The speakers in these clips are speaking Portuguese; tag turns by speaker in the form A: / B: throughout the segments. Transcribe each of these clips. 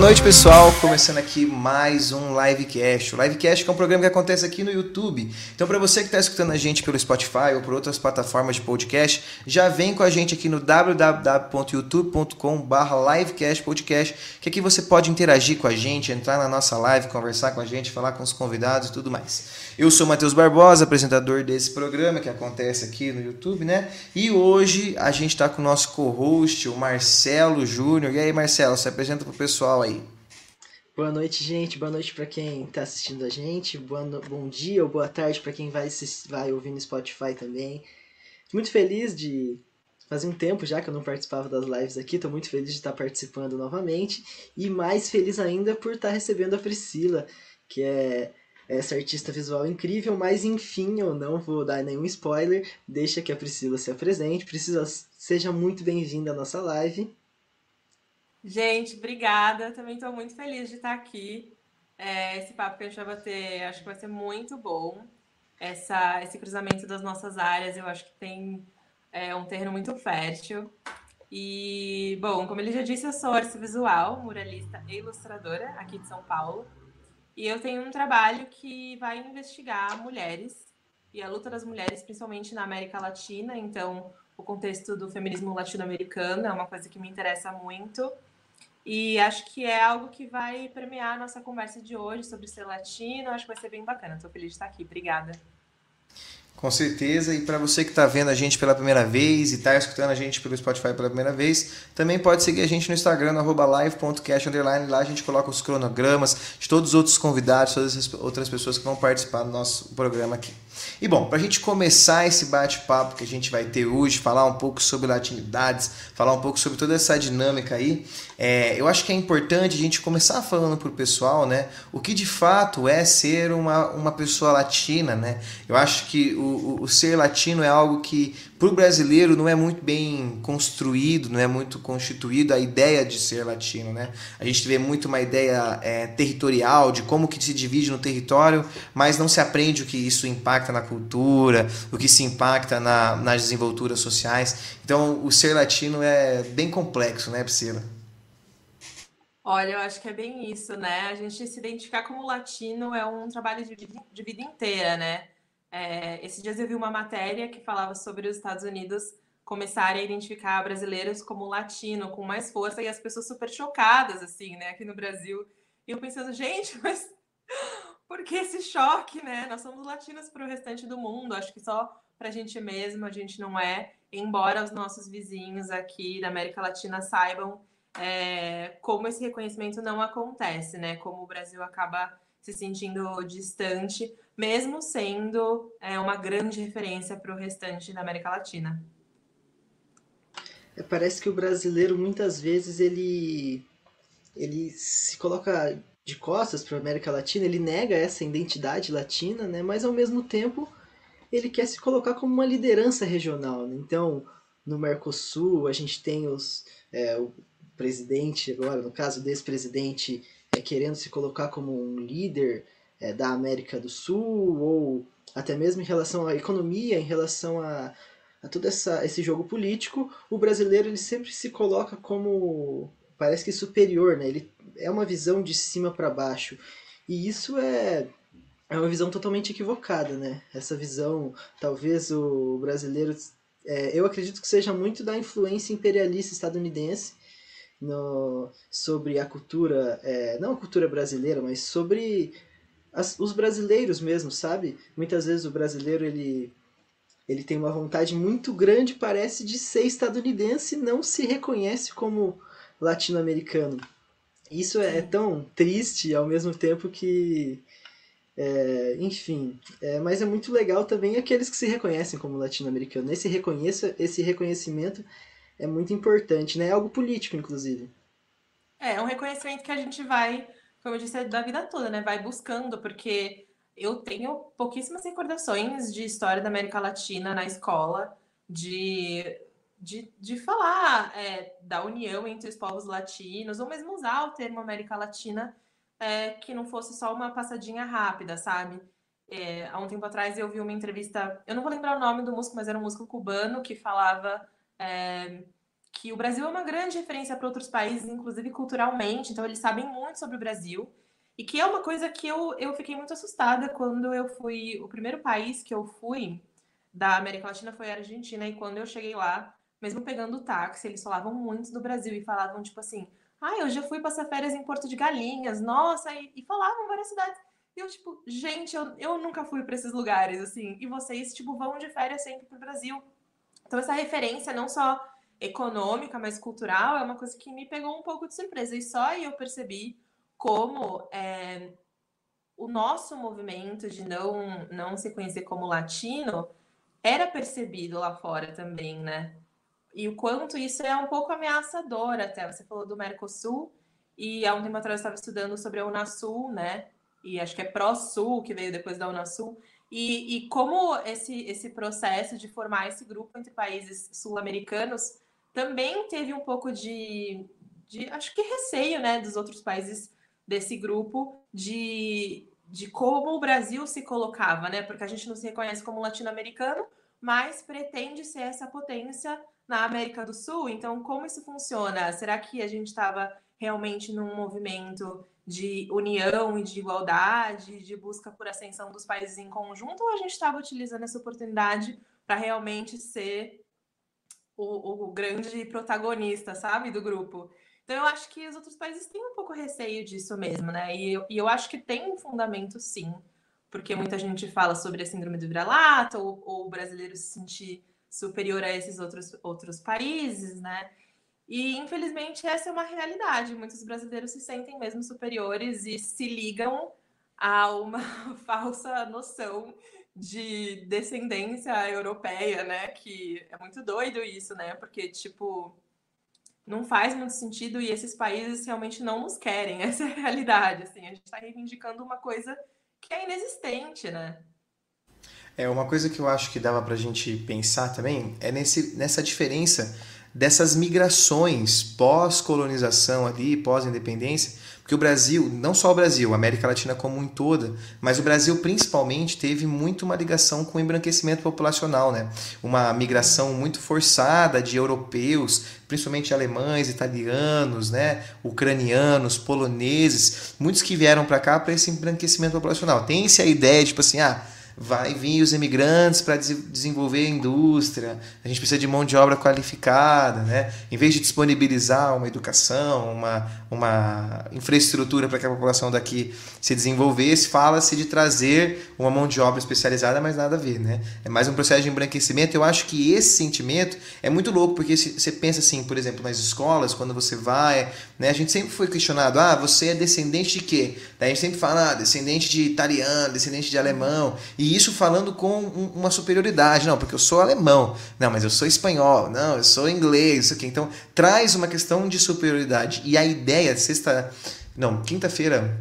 A: Noite, pessoal. Começando aqui mais um Livecast. O Livecast é um programa que acontece aqui no YouTube. Então, para você que está escutando a gente pelo Spotify ou por outras plataformas de podcast, já vem com a gente aqui no www.youtube.com/livecastpodcast, que aqui você pode interagir com a gente, entrar na nossa live, conversar com a gente, falar com os convidados e tudo mais. Eu sou Matheus Barbosa, apresentador desse programa que acontece aqui no YouTube, né? E hoje a gente está com o nosso co-host, o Marcelo Júnior. E aí, Marcelo, se apresenta para o pessoal aí.
B: Boa noite, gente. Boa noite para quem está assistindo a gente. Boa no... Bom dia ou boa tarde para quem vai, vai ouvir no Spotify também. Muito feliz de. Fazia um tempo já que eu não participava das lives aqui, estou muito feliz de estar participando novamente. E mais feliz ainda por estar recebendo a Priscila, que é essa artista visual incrível, mas enfim, eu não vou dar nenhum spoiler, deixa que a Priscila se apresente. Priscila, seja muito bem-vinda à nossa live.
C: Gente, obrigada. Também estou muito feliz de estar aqui. É, esse papo que a gente vai bater, acho que vai ser muito bom. Essa, esse cruzamento das nossas áreas, eu acho que tem é, um terreno muito fértil. E, bom, como ele já disse, eu sou artista visual, muralista e ilustradora aqui de São Paulo. E eu tenho um trabalho que vai investigar mulheres e a luta das mulheres, principalmente na América Latina. Então, o contexto do feminismo latino-americano é uma coisa que me interessa muito. E acho que é algo que vai premiar a nossa conversa de hoje sobre ser latino. Acho que vai ser bem bacana. Estou feliz de estar aqui. Obrigada.
A: Com certeza. E para você que está vendo a gente pela primeira vez e está escutando a gente pelo Spotify pela primeira vez, também pode seguir a gente no Instagram, no live.cast. Lá a gente coloca os cronogramas de todos os outros convidados, todas as outras pessoas que vão participar do nosso programa aqui. E bom, para a gente começar esse bate-papo que a gente vai ter hoje, falar um pouco sobre latinidades, falar um pouco sobre toda essa dinâmica aí, é, eu acho que é importante a gente começar falando para o pessoal, né, o que de fato é ser uma, uma pessoa latina, né? Eu acho que o, o, o ser latino é algo que para o brasileiro não é muito bem construído, não é muito constituído a ideia de ser latino, né? A gente vê muito uma ideia é, territorial de como que se divide no território, mas não se aprende o que isso impacta na cultura, o que se impacta na, nas desenvolturas sociais. Então, o ser latino é bem complexo, né, Priscila?
C: Olha, eu acho que é bem isso, né? A gente se identificar como latino é um trabalho de, de vida inteira, né? É, esses dias eu vi uma matéria que falava sobre os Estados Unidos começarem a identificar brasileiros como latino com mais força e as pessoas super chocadas, assim, né, aqui no Brasil. E eu pensando, gente, mas por que esse choque, né? Nós somos latinos para o restante do mundo, acho que só para a gente mesmo a gente não é, embora os nossos vizinhos aqui da América Latina saibam é, como esse reconhecimento não acontece, né? Como o Brasil acaba se sentindo distante, mesmo sendo é, uma grande referência para o restante da América Latina.
B: É, parece que o brasileiro muitas vezes ele ele se coloca de costas para a América Latina, ele nega essa identidade latina, né? Mas ao mesmo tempo ele quer se colocar como uma liderança regional. Né? Então, no Mercosul a gente tem os é, o presidente agora, no caso desse presidente querendo se colocar como um líder é, da América do Sul, ou até mesmo em relação à economia, em relação a, a todo essa, esse jogo político, o brasileiro ele sempre se coloca como parece que superior, né? Ele é uma visão de cima para baixo. E isso é é uma visão totalmente equivocada, né? Essa visão, talvez o brasileiro, é, eu acredito que seja muito da influência imperialista estadunidense no, sobre a cultura, é, não a cultura brasileira, mas sobre as, os brasileiros mesmo, sabe? Muitas vezes o brasileiro ele, ele tem uma vontade muito grande, parece, de ser estadunidense e não se reconhece como latino-americano. Isso é, é tão triste ao mesmo tempo que. É, enfim, é, mas é muito legal também aqueles que se reconhecem como latino-americano. Esse, reconheça, esse reconhecimento é muito importante, né? É algo político, inclusive.
C: É, é um reconhecimento que a gente vai, como eu disse, é da vida toda, né? Vai buscando, porque eu tenho pouquíssimas recordações de história da América Latina na escola, de, de, de falar é, da união entre os povos latinos, ou mesmo usar o termo América Latina, é, que não fosse só uma passadinha rápida, sabe? É, há um tempo atrás eu vi uma entrevista, eu não vou lembrar o nome do músico, mas era um músico cubano que falava é, que o Brasil é uma grande referência para outros países, inclusive culturalmente, então eles sabem muito sobre o Brasil. E que é uma coisa que eu, eu fiquei muito assustada quando eu fui. O primeiro país que eu fui da América Latina foi a Argentina, e quando eu cheguei lá, mesmo pegando o táxi, eles falavam muito do Brasil e falavam, tipo assim, ah, eu já fui passar férias em Porto de Galinhas, nossa, e, e falavam várias cidades. E eu, tipo, gente, eu, eu nunca fui para esses lugares, assim, e vocês, tipo, vão de férias sempre pro Brasil. Então, essa referência, não só econômica, mas cultural, é uma coisa que me pegou um pouco de surpresa. E só eu percebi como é, o nosso movimento de não, não se conhecer como latino era percebido lá fora também, né? E o quanto isso é um pouco ameaçador até. Você falou do Mercosul, e há um tempo atrás eu estava estudando sobre a Unasul, né? E acho que é Pró-Sul, que veio depois da Unasul. E, e como esse, esse processo de formar esse grupo entre países sul-americanos também teve um pouco de, de, acho que receio, né, dos outros países desse grupo de, de como o Brasil se colocava, né? Porque a gente não se reconhece como latino-americano, mas pretende ser essa potência na América do Sul. Então, como isso funciona? Será que a gente estava realmente num movimento de união e de igualdade, de busca por ascensão dos países em conjunto, ou a gente estava utilizando essa oportunidade para realmente ser o, o, grande protagonista, sabe, do grupo? Então, eu acho que os outros países têm um pouco receio disso mesmo, né? E eu, e eu acho que tem um fundamento, sim, porque muita gente fala sobre a síndrome do vira-lata, ou, ou o brasileiro se sentir superior a esses outros, outros países, né? E infelizmente essa é uma realidade. Muitos brasileiros se sentem mesmo superiores e se ligam a uma falsa noção de descendência europeia, né? Que é muito doido isso, né? Porque, tipo, não faz muito sentido e esses países realmente não nos querem. Essa é a realidade, assim. A gente está reivindicando uma coisa que é inexistente, né?
A: É, uma coisa que eu acho que dava pra gente pensar também é nesse, nessa diferença dessas migrações pós-colonização ali, pós-independência, porque o Brasil, não só o Brasil, a América Latina como um toda, mas o Brasil principalmente teve muito uma ligação com o embranquecimento populacional, né? Uma migração muito forçada de europeus, principalmente alemães, italianos, né, ucranianos, poloneses, muitos que vieram para cá para esse embranquecimento populacional. Tem-se a ideia, tipo assim, ah, vai vir os imigrantes para desenvolver a indústria, a gente precisa de mão de obra qualificada, né? Em vez de disponibilizar uma educação, uma, uma infraestrutura para que a população daqui se desenvolvesse, fala-se de trazer uma mão de obra especializada, mas nada a ver, né? É mais um processo de embranquecimento. Eu acho que esse sentimento é muito louco, porque você pensa assim, por exemplo, nas escolas, quando você vai, né? A gente sempre foi questionado, ah, você é descendente de quê? Daí a gente sempre fala, ah, descendente de italiano, descendente de alemão, e isso falando com uma superioridade. Não, porque eu sou alemão. Não, mas eu sou espanhol. Não, eu sou inglês. Isso aqui. Então, traz uma questão de superioridade. E a ideia, sexta. Não, quinta-feira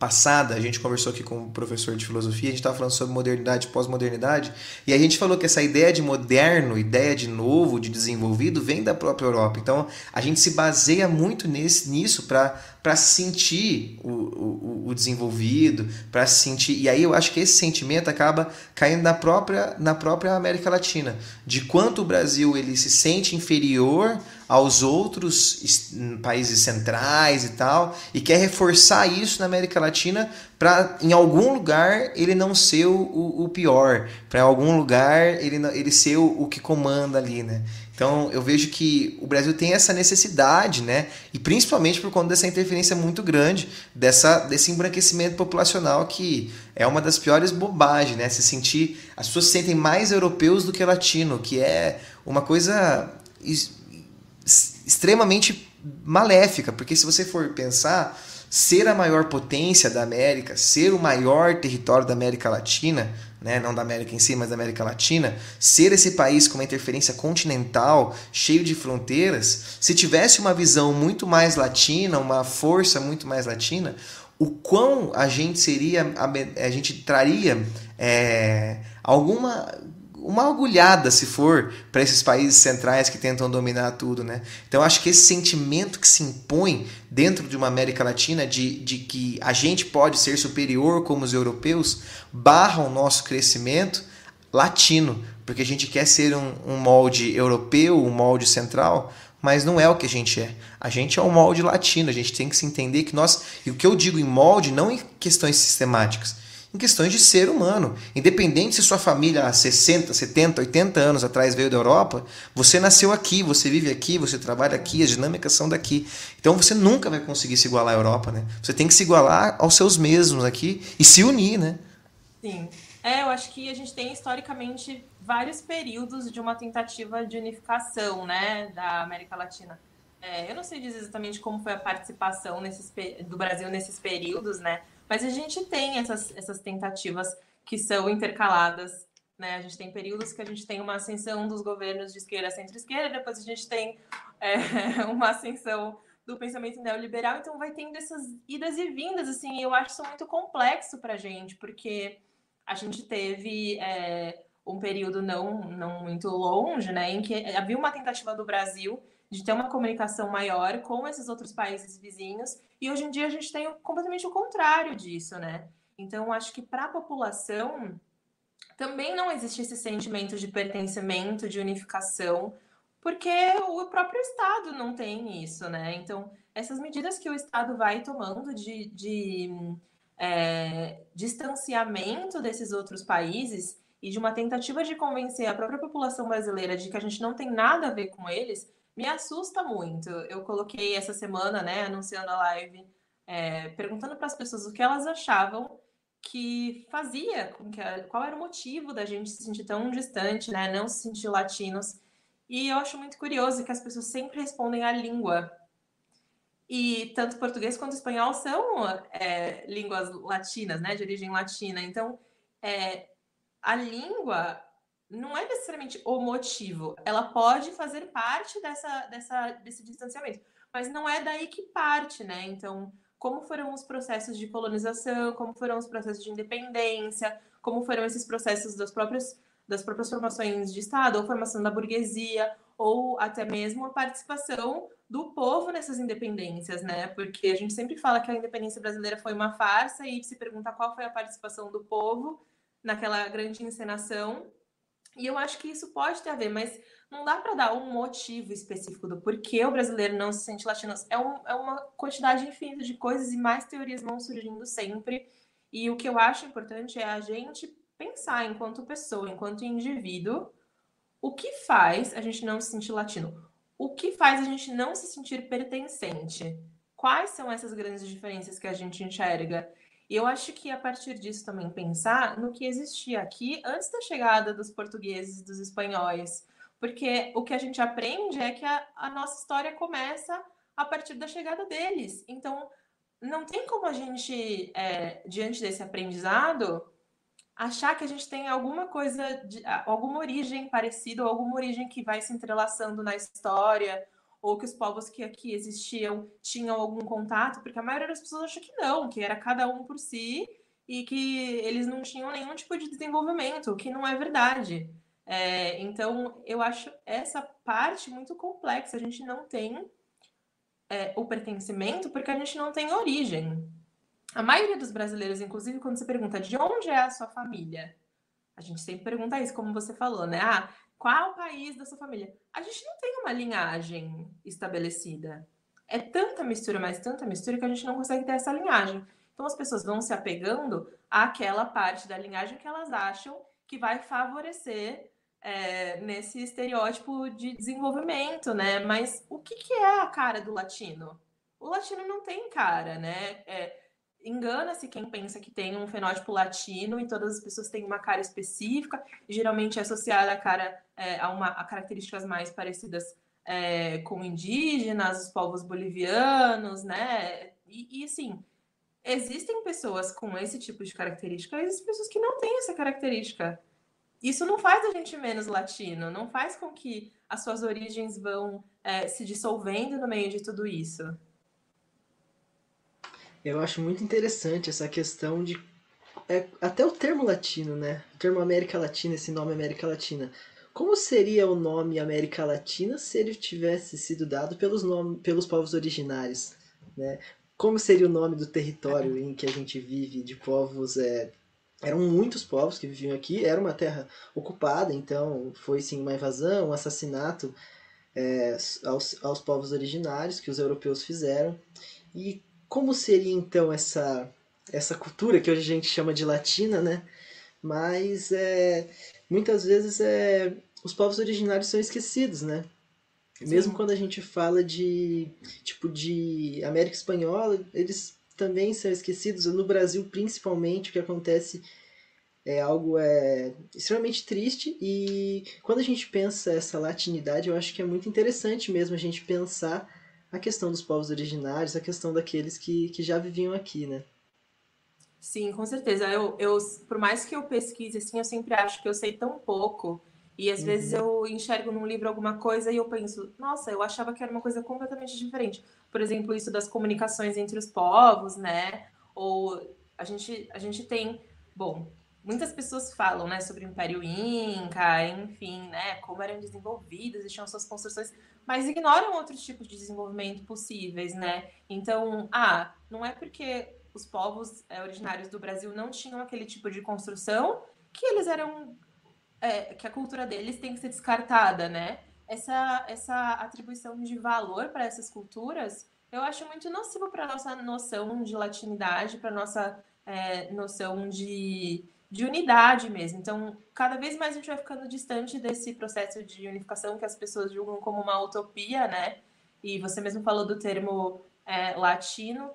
A: passada, a gente conversou aqui com um professor de filosofia, a gente estava falando sobre modernidade e pós-modernidade, e a gente falou que essa ideia de moderno, ideia de novo, de desenvolvido, vem da própria Europa. Então, a gente se baseia muito nesse, nisso para para sentir o, o, o desenvolvido, para sentir. E aí eu acho que esse sentimento acaba caindo na própria, na própria América Latina, de quanto o Brasil ele se sente inferior aos outros países centrais e tal, e quer reforçar isso na América Latina para em algum lugar ele não ser o, o pior, para em algum lugar ele, ele ser o, o que comanda ali, né? Então eu vejo que o Brasil tem essa necessidade, né? E principalmente por conta dessa interferência muito grande, dessa, desse embranquecimento populacional que é uma das piores bobagens, né? Se sentir. As pessoas se sentem mais europeus do que latino, que é uma coisa extremamente maléfica, porque se você for pensar, ser a maior potência da América, ser o maior território da América Latina, né, não da América em si, mas da América Latina, ser esse país com uma interferência continental, cheio de fronteiras, se tivesse uma visão muito mais latina, uma força muito mais latina, o quão a gente seria, a, gente traria é, alguma uma agulhada, se for, para esses países centrais que tentam dominar tudo, né? Então acho que esse sentimento que se impõe dentro de uma América Latina de, de que a gente pode ser superior como os europeus barra o nosso crescimento latino, porque a gente quer ser um, um molde europeu, um molde central, mas não é o que a gente é. A gente é um molde latino, a gente tem que se entender que nós. E o que eu digo em molde, não em questões sistemáticas, em questões de ser humano. Independente se sua família há 60, 70, 80 anos atrás veio da Europa, você nasceu aqui, você vive aqui, você trabalha aqui, as dinâmicas são daqui. Então você nunca vai conseguir se igualar à Europa, né? Você tem que se igualar aos seus mesmos aqui e se unir, né?
C: Sim. É, eu acho que a gente tem historicamente vários períodos de uma tentativa de unificação, né, da América Latina. É, eu não sei dizer exatamente como foi a participação nesses, do Brasil nesses períodos, né? Mas a gente tem essas, essas tentativas que são intercaladas. Né? A gente tem períodos que a gente tem uma ascensão dos governos de esquerda centro-esquerda, depois a gente tem é, uma ascensão do pensamento neoliberal, então vai tendo essas idas e vindas, assim, e eu acho isso muito complexo para a gente, porque a gente teve é, um período não, não muito longe, né, em que havia uma tentativa do Brasil de ter uma comunicação maior com esses outros países vizinhos, e hoje em dia a gente tem completamente o contrário disso, né? Então, acho que para a população também não existe esse sentimento de pertencimento, de unificação, porque o próprio Estado não tem isso, né? Então, essas medidas que o Estado vai tomando de, de é, distanciamento desses outros países e de uma tentativa de convencer a própria população brasileira de que a gente não tem nada a ver com eles, me assusta muito. Eu coloquei essa semana, né, anunciando a live, é, perguntando para as pessoas o que elas achavam que fazia, com que, qual era o motivo da gente se sentir tão distante, né, não se sentir latinos. E eu acho muito curioso que as pessoas sempre respondem a língua. E tanto português quanto espanhol são é, línguas latinas, né, de origem latina. Então, é, a língua não é necessariamente o motivo. Ela pode fazer parte dessa, dessa, desse distanciamento, mas não é daí que parte, né? Então, como foram os processos de colonização, como foram os processos de independência, como foram esses processos das próprias, das próprias formações de Estado, ou formação da burguesia, ou até mesmo a participação do povo nessas independências, né? Porque a gente sempre fala que a independência brasileira foi uma farsa e se pergunta qual foi a participação do povo naquela grande encenação e eu acho que isso pode ter a ver, mas não dá para dar um motivo específico do porquê o brasileiro não se sente latino. É, um, é uma quantidade infinita de coisas e mais teorias vão surgindo sempre. E o que eu acho importante é a gente pensar enquanto pessoa, enquanto indivíduo, o que faz a gente não se sentir latino? O que faz a gente não se sentir pertencente? Quais são essas grandes diferenças que a gente enxerga? E eu acho que a partir disso também pensar no que existia aqui antes da chegada dos portugueses e dos espanhóis. Porque o que a gente aprende é que a, a nossa história começa a partir da chegada deles. Então, não tem como a gente, é, diante desse aprendizado, achar que a gente tem alguma coisa, de, alguma origem parecida, ou alguma origem que vai se entrelaçando na história, ou que os povos que aqui existiam tinham algum contato, porque a maioria das pessoas acha que não, que era cada um por si e que eles não tinham nenhum tipo de desenvolvimento, o que não é verdade. É, então, eu acho essa parte muito complexa. A gente não tem é, o pertencimento porque a gente não tem origem. A maioria dos brasileiros, inclusive, quando você pergunta de onde é a sua família, a gente sempre pergunta isso, como você falou, né? Ah, qual o país da sua família? A gente não tem uma linhagem estabelecida. É tanta mistura, mas tanta mistura que a gente não consegue ter essa linhagem. Então as pessoas vão se apegando àquela parte da linhagem que elas acham que vai favorecer é, nesse estereótipo de desenvolvimento, né? Mas o que, que, é a cara do latino? O latino não tem cara, né? É, engana-se quem pensa que tem um fenótipo latino e todas as pessoas têm uma cara específica, geralmente é associada a cara é, a, uma, a características mais parecidas é, com indígenas, os povos bolivianos, né? E, e assim, existem pessoas com esse tipo de característica e existem pessoas que não têm essa característica. Isso não faz a gente menos latino, não faz com que as suas origens vão é, se dissolvendo no meio de tudo isso.
B: Eu acho muito interessante essa questão de. É, até o termo latino, né? O termo América Latina, esse nome América Latina. Como seria o nome América Latina se ele tivesse sido dado pelos, nome, pelos povos originários? Né? Como seria o nome do território em que a gente vive, de povos. É, eram muitos povos que viviam aqui, era uma terra ocupada, então foi sim uma invasão, um assassinato é, aos, aos povos originários que os europeus fizeram. E como seria então essa, essa cultura que hoje a gente chama de latina, né? Mas é, muitas vezes é, os povos originários são esquecidos, né? Sim. Mesmo quando a gente fala de tipo de América Espanhola, eles também são esquecidos. No Brasil, principalmente, o que acontece é algo é, extremamente triste e quando a gente pensa essa latinidade, eu acho que é muito interessante mesmo a gente pensar a questão dos povos originários, a questão daqueles que, que já viviam aqui, né?
C: Sim, com certeza. Eu, eu, por mais que eu pesquise, assim, eu sempre acho que eu sei tão pouco e às uhum. vezes eu enxergo num livro alguma coisa e eu penso, nossa, eu achava que era uma coisa completamente diferente. Por exemplo, isso das comunicações entre os povos, né? Ou a gente, a gente tem, bom, muitas pessoas falam, né, sobre o Império Inca, enfim, né, como eram desenvolvidos e tinham suas construções, mas ignoram outros tipos de desenvolvimento possíveis, né? Então, ah, não é porque os povos é, originários do Brasil não tinham aquele tipo de construção que eles eram é, que a cultura deles tem que ser descartada, né? Essa essa atribuição de valor para essas culturas eu acho muito nocivo para nossa noção de latinidade, para nossa é, noção de de unidade mesmo. Então, cada vez mais a gente vai ficando distante desse processo de unificação que as pessoas julgam como uma utopia, né? E você mesmo falou do termo é, latino,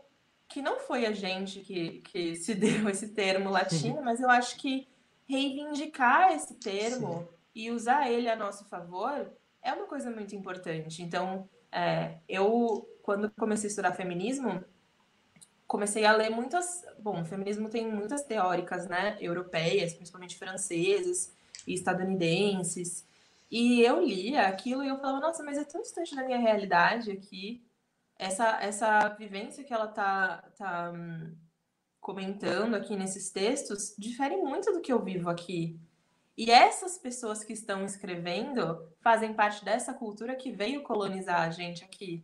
C: que não foi a gente que, que se deu esse termo latino, mas eu acho que reivindicar esse termo Sim. e usar ele a nosso favor é uma coisa muito importante. Então, é, eu, quando comecei a estudar feminismo, comecei a ler muitas. Bom, o feminismo tem muitas teóricas, né? Europeias, principalmente francesas e estadunidenses. E eu lia aquilo e eu falava, nossa, mas é tão distante da minha realidade aqui. Essa, essa vivência que ela tá, tá hum, comentando aqui nesses textos difere muito do que eu vivo aqui. E essas pessoas que estão escrevendo fazem parte dessa cultura que veio colonizar a gente aqui.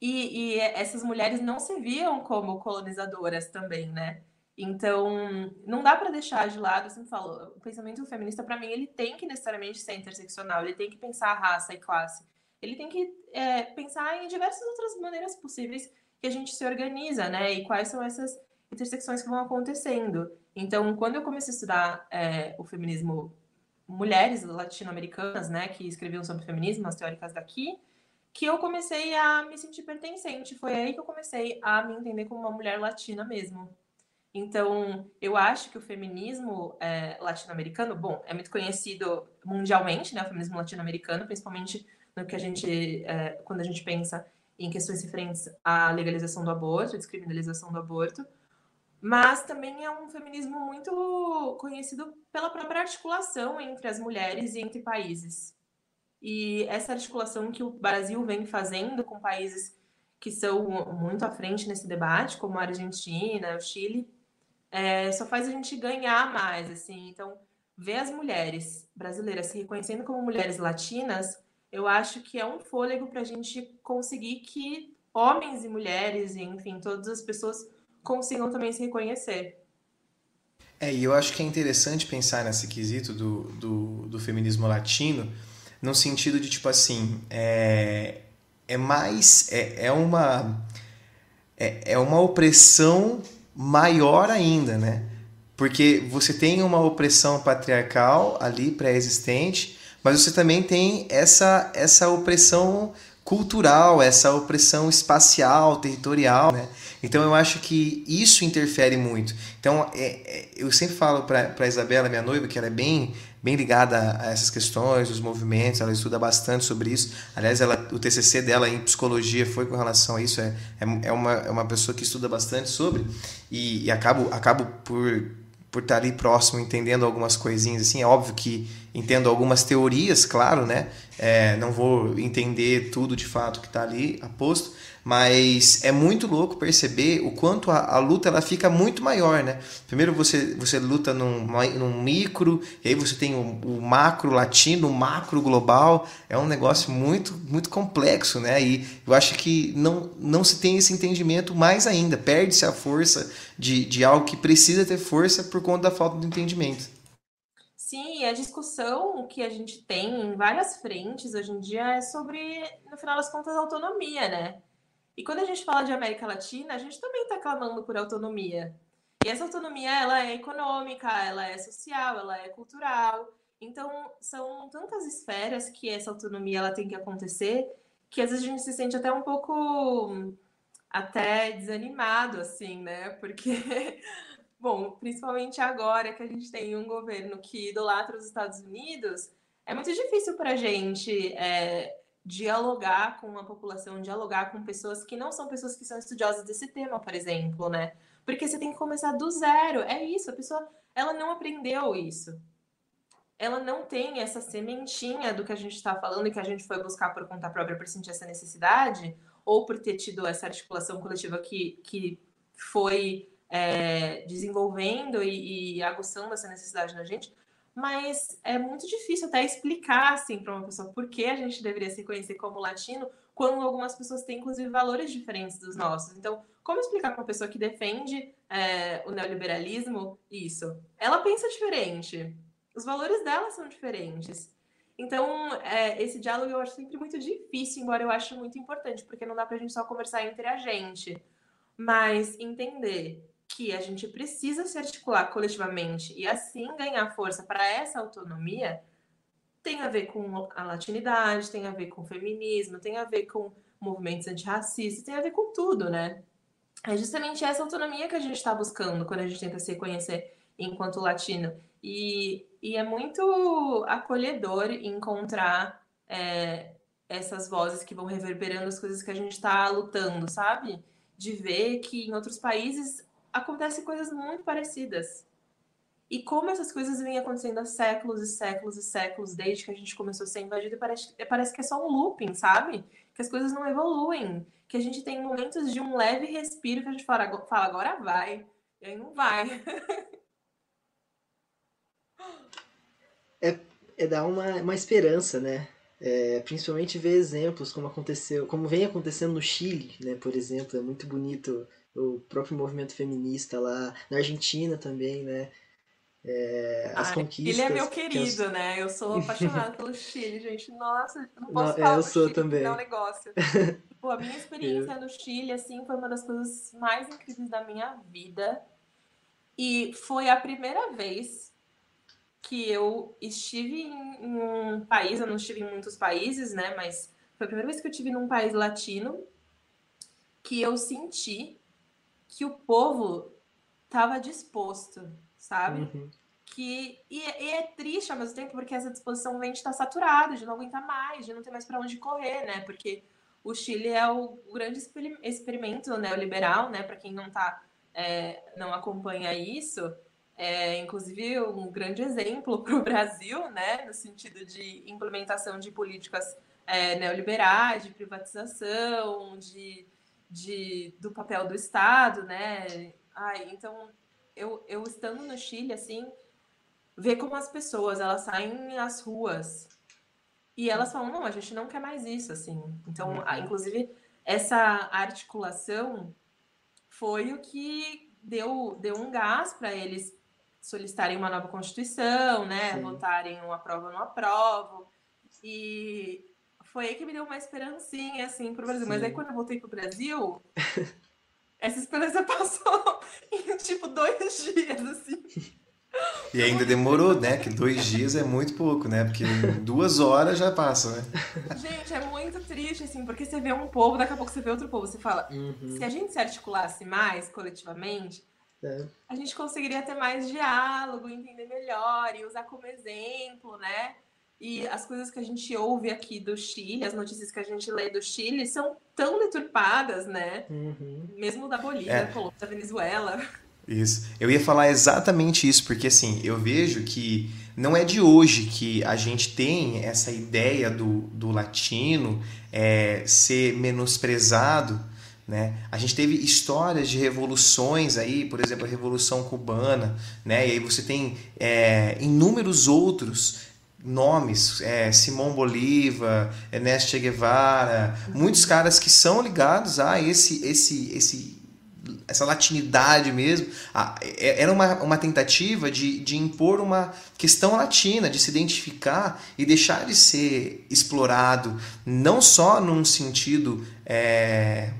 C: E, e essas mulheres não se viam como colonizadoras também, né? Então, não dá para deixar de lado, assim, falou, o pensamento feminista, para mim, ele tem que necessariamente ser interseccional, ele tem que pensar raça e classe, ele tem que é, pensar em diversas outras maneiras possíveis que a gente se organiza, né? E quais são essas intersecções que vão acontecendo. Então, quando eu comecei a estudar é, o feminismo, mulheres latino-americanas, né, que escreviam sobre feminismo, as teóricas daqui, que eu comecei a me sentir pertencente. Foi aí que eu comecei a me entender como uma mulher latina mesmo. Então, eu acho que o feminismo é, latino-americano, bom, é muito conhecido mundialmente, né? O feminismo latino-americano, principalmente no que a gente, é, quando a gente pensa em questões referentes à legalização do aborto, descriminalização do aborto, mas também é um feminismo muito conhecido pela própria articulação entre as mulheres e entre países. E essa articulação que o Brasil vem fazendo com países que são muito à frente nesse debate, como a Argentina, o Chile, é, só faz a gente ganhar mais, assim. Então, ver as mulheres brasileiras se reconhecendo como mulheres latinas, eu acho que é um fôlego para a gente conseguir que homens e mulheres, e, enfim, todas as pessoas consigam também se reconhecer.
A: É, e eu acho que é interessante pensar nesse quesito do, do, do feminismo latino, no sentido de tipo assim é, é mais é, é uma é, é uma opressão maior ainda né? Porque você tem uma opressão patriarcal ali pré-existente mas você também tem essa essa opressão cultural essa opressão espacial territorial né? Então eu acho que isso interfere muito. Então é, é, eu sempre falo para Isabela minha noiva que ela é bem bem ligada a essas questões, os movimentos, ela estuda bastante sobre isso. Aliás, ela, o TCC dela em psicologia foi com relação a isso, é, é, é uma, é uma pessoa que estuda bastante sobre e, e acabo, acabo por, por estar ali próximo, entendendo algumas coisinhas, assim, é óbvio que entendo algumas teorias, claro, né, é, não vou entender tudo de fato que está ali aposto, mas é muito louco perceber o quanto a, a, luta ela fica muito maior, né? Primeiro você, você luta num, num micro, e aí você tem o, o, macro latino, o macro global. É um negócio muito, muito complexo, né? E eu acho que não, não se tem esse entendimento mais ainda. Perde-se a força de, de algo que precisa ter força por conta da falta de entendimento.
C: Sim, a discussão que a gente tem em várias frentes hoje em dia é sobre, no final das contas, autonomia, né? E quando a gente fala de América Latina, a gente também está clamando por autonomia. E essa autonomia, ela é econômica, ela é social, ela é cultural. Então, são tantas esferas que essa autonomia ela tem que acontecer, que às vezes a gente se sente até um pouco até desanimado, assim, né? Porque, bom, principalmente agora que a gente tem um governo que idolatra os Estados Unidos, é muito difícil para a gente é, dialogar com a população, dialogar com pessoas que não são pessoas que são estudiosas desse tema, por exemplo, né? Porque você tem que começar do zero. É isso, a pessoa ela não aprendeu isso. Ela não tem essa sementinha do que a gente está falando e que a gente foi buscar por conta própria para sentir essa necessidade, ou por ter tido essa articulação coletiva que, que foi é, desenvolvendo e, e aguçando essa necessidade na gente, mas é muito difícil até explicar assim para uma pessoa por que a gente deveria se conhecer como latino quando algumas pessoas têm inclusive valores diferentes dos nossos. Então, como explicar para uma pessoa que defende é, o neoliberalismo isso? Ela pensa diferente, os valores dela são diferentes. Então, é, esse diálogo eu acho sempre muito difícil, embora eu ache muito importante, porque não dá para a gente só conversar entre a gente, mas entender que a gente precisa se articular coletivamente e assim ganhar força para essa autonomia tem a ver com a latinidade, tem a ver com o feminismo, tem a ver com movimentos antirracistas, tem a ver com tudo, né? É justamente essa autonomia que a gente está buscando quando a gente tenta se reconhecer enquanto latino. E, e é muito acolhedor encontrar é, essas vozes que vão reverberando as coisas que a gente está lutando, sabe? De ver que em outros países acontecem coisas muito parecidas. E como essas coisas vêm acontecendo há séculos e séculos e séculos, desde que a gente começou a ser invadido, parece, parece que é só um looping, sabe? Que as coisas não evoluem. Que a gente tem momentos de um leve respiro que a gente fala, fala agora vai. E aí não vai.
B: é, é dar uma, uma esperança, né? É, principalmente ver exemplos como aconteceu, como vem acontecendo no Chile, né? Por exemplo, é muito bonito o próprio movimento feminista lá, na Argentina também, né? É, as Ai, conquistas.
C: Ele é meu querido, as... né? Eu sou apaixonada pelo Chile, gente. Nossa, não posso
B: não,
C: falar
B: eu sou
C: Chile,
B: também.
C: é um negócio. Pô, a minha experiência eu... no Chile, assim, foi uma das coisas mais incríveis da minha vida. E foi a primeira vez que eu estive em um país, eu não estive em muitos países, né? Mas foi a primeira vez que eu estive num país latino que eu senti que o povo estava disposto, sabe? Uhum. Que, e, e, é triste ao mesmo tempo, porque essa disposição vem de estar saturada, de não aguentar mais, de não ter mais para onde correr, né? Porque o Chile é o, o grande experimento neoliberal, né? Para quem não tá, é, não acompanha isso, é inclusive um grande exemplo para o Brasil, né? No sentido de implementação de políticas é, neoliberais, de privatização, de de, do papel do Estado, né? Ai, então, eu, eu estando no Chile, assim, ver como as pessoas, elas saem às ruas e elas falam, não, a gente não quer mais isso, assim. Então, uhum. inclusive, essa articulação foi o que deu, deu um gás para eles solicitarem uma nova Constituição, né? Sim. Votarem um aprova ou não aprovo. E foi aí que me deu uma esperancinha, assim, pro Brasil. Sim. Mas aí quando eu voltei pro Brasil, essa esperança passou em, tipo, dois dias, assim.
A: E ainda demorou, né? Que dois dias é muito pouco, né? Porque duas horas já passa, né?
C: Gente, é muito triste, assim, porque você vê um povo, daqui a pouco você vê outro povo. Você fala, uhum. se a gente se articulasse mais coletivamente, é. a gente conseguiria ter mais diálogo, entender melhor e usar como exemplo, né? E as coisas que a gente ouve aqui do Chile, as notícias que a gente lê do Chile, são tão deturpadas, né? Uhum. Mesmo da Bolívia, é. da Colômbia, da Venezuela.
A: Isso. Eu ia falar exatamente isso, porque assim, eu vejo que não é de hoje que a gente tem essa ideia do, do latino é, ser menosprezado. Né? A gente teve histórias de revoluções aí, por exemplo, a Revolução Cubana, né? e aí você tem é, inúmeros outros nomes, é, Simão Bolívar, Ernesto Che Guevara, muitos caras que são ligados a esse, esse, esse essa latinidade mesmo, é, era uma, uma tentativa de, de impor uma questão latina, de se identificar e deixar de ser explorado, não só num sentido. É,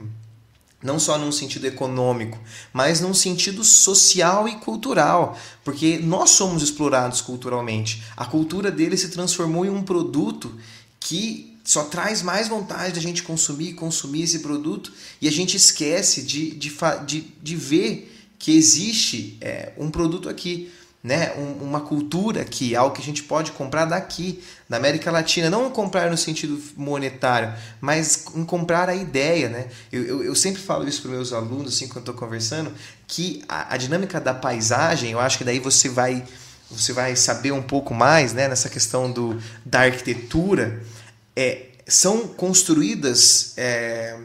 A: não só num sentido econômico, mas num sentido social e cultural, porque nós somos explorados culturalmente. A cultura dele se transformou em um produto que só traz mais vontade da gente consumir consumir esse produto e a gente esquece de, de, de, de ver que existe é, um produto aqui, né? Um, uma cultura aqui, algo que a gente pode comprar daqui, da América Latina. Não comprar no sentido monetário, mas comprar a ideia. Né? Eu, eu, eu sempre falo isso para meus alunos, assim, quando estou conversando, que a, a dinâmica da paisagem, eu acho que daí você vai você vai saber um pouco mais né, nessa questão do, da arquitetura é, são construídas é,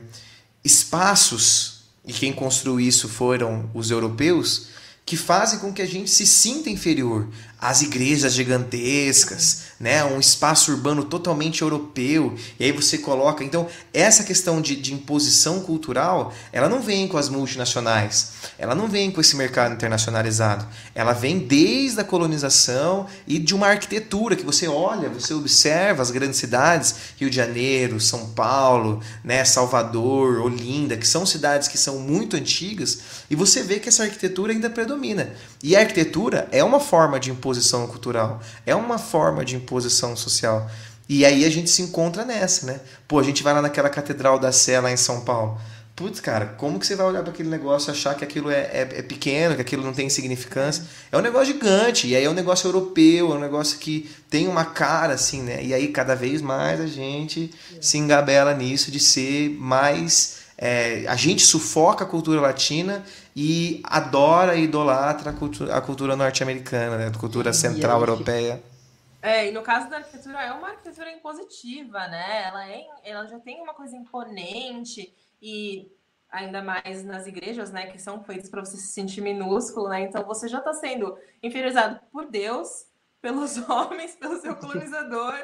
A: espaços, e quem construiu isso foram os europeus, que fazem com que a gente se sinta inferior às igrejas gigantescas, né? um espaço urbano totalmente europeu, e aí você coloca. Então, essa questão de, de imposição cultural, ela não vem com as multinacionais, ela não vem com esse mercado internacionalizado, ela vem desde a colonização e de uma arquitetura que você olha, você observa as grandes cidades, Rio de Janeiro, São Paulo, né? Salvador, Olinda, que são cidades que são muito antigas, e você vê que essa arquitetura ainda predomina. E a arquitetura é uma forma de imposição cultural, é uma forma de imposição social. E aí a gente se encontra nessa, né? Pô, a gente vai lá naquela Catedral da Sé lá em São Paulo. Putz, cara, como que você vai olhar para aquele negócio e achar que aquilo é, é, é, pequeno, que aquilo não tem significância? É um negócio gigante, e aí é um negócio europeu, é um negócio que tem uma cara, assim, né? E aí cada vez mais a gente se engabela nisso de ser mais. É, a gente sufoca a cultura latina e adora e idolatra a cultura, a cultura norte-americana, né? a cultura central europeia.
C: É, e no caso da arquitetura, é uma arquitetura impositiva, né? Ela, é, ela já tem uma coisa imponente e ainda mais nas igrejas, né, que são feitas para você se sentir minúsculo, né? Então você já está sendo inferiorizado por Deus, pelos homens, pelo seu colonizador,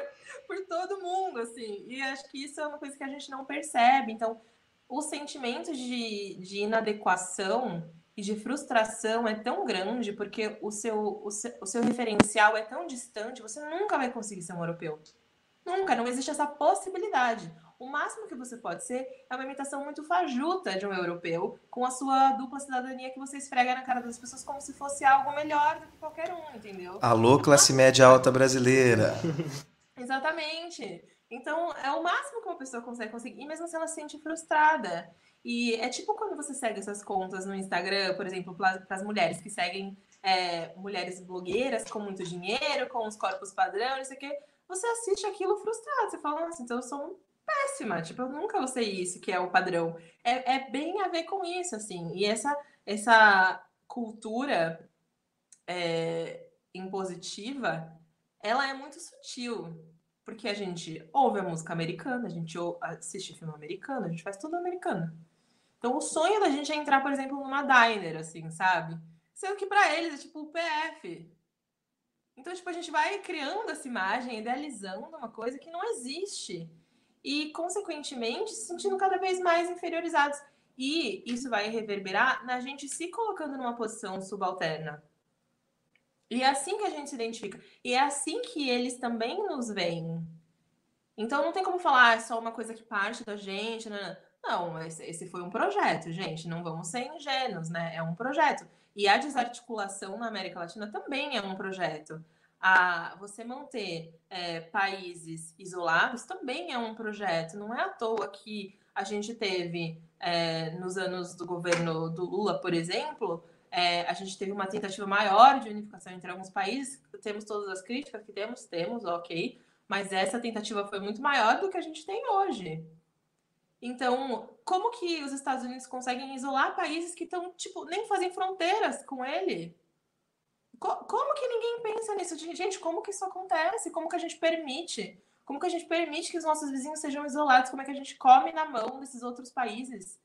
C: por todo mundo, assim. E acho que isso é uma coisa que a gente não percebe. Então, o sentimento de, de inadequação e de frustração é tão grande porque o seu, o seu, o seu referencial é tão distante, você nunca vai conseguir ser um europeu. Nunca, não existe essa possibilidade. O máximo que você pode ser é uma imitação muito fajuta de um europeu, com a sua dupla cidadania que você esfrega na cara das pessoas como se fosse algo melhor do que qualquer um, entendeu?
A: Alô, classe média alta brasileira.
C: Exatamente. Então, é o máximo que uma pessoa consegue conseguir, mesmo se ela se sente frustrada. E é tipo quando você segue essas contas no Instagram, por exemplo, para as mulheres que seguem é, mulheres blogueiras com muito dinheiro, com os corpos padrão, não sei o quê. Você assiste aquilo frustrado. Você fala, nossa, então eu sou péssima. Tipo, eu nunca vou ser isso que é o padrão. É, é bem a ver com isso, assim. E essa, essa cultura é, impositiva, ela é muito sutil. Porque a gente ouve a música americana, a gente assiste filme americano, a gente faz tudo americano. Então o sonho da gente é entrar, por exemplo, numa diner, assim, sabe? Sendo que para eles é tipo o PF. Então, tipo, a gente vai criando essa imagem, idealizando uma coisa que não existe. E, consequentemente, se sentindo cada vez mais inferiorizados. E isso vai reverberar na gente se colocando numa posição subalterna. E é assim que a gente se identifica. E é assim que eles também nos veem. Então não tem como falar, ah, é só uma coisa que parte da gente. Não, não. não esse, esse foi um projeto, gente. Não vamos ser ingênuos, né? É um projeto. E a desarticulação na América Latina também é um projeto. A, você manter é, países isolados também é um projeto. Não é à toa que a gente teve, é, nos anos do governo do Lula, por exemplo, é, a gente teve uma tentativa maior de unificação entre alguns países. Temos todas as críticas que temos, temos, ok. Mas essa tentativa foi muito maior do que a gente tem hoje. Então, como que os Estados Unidos conseguem isolar países que estão, tipo, nem fazem fronteiras com ele? Como que ninguém pensa nisso? Gente, como que isso acontece? Como que a gente permite? Como que a gente permite que os nossos vizinhos sejam isolados? Como é que a gente come na mão desses outros países?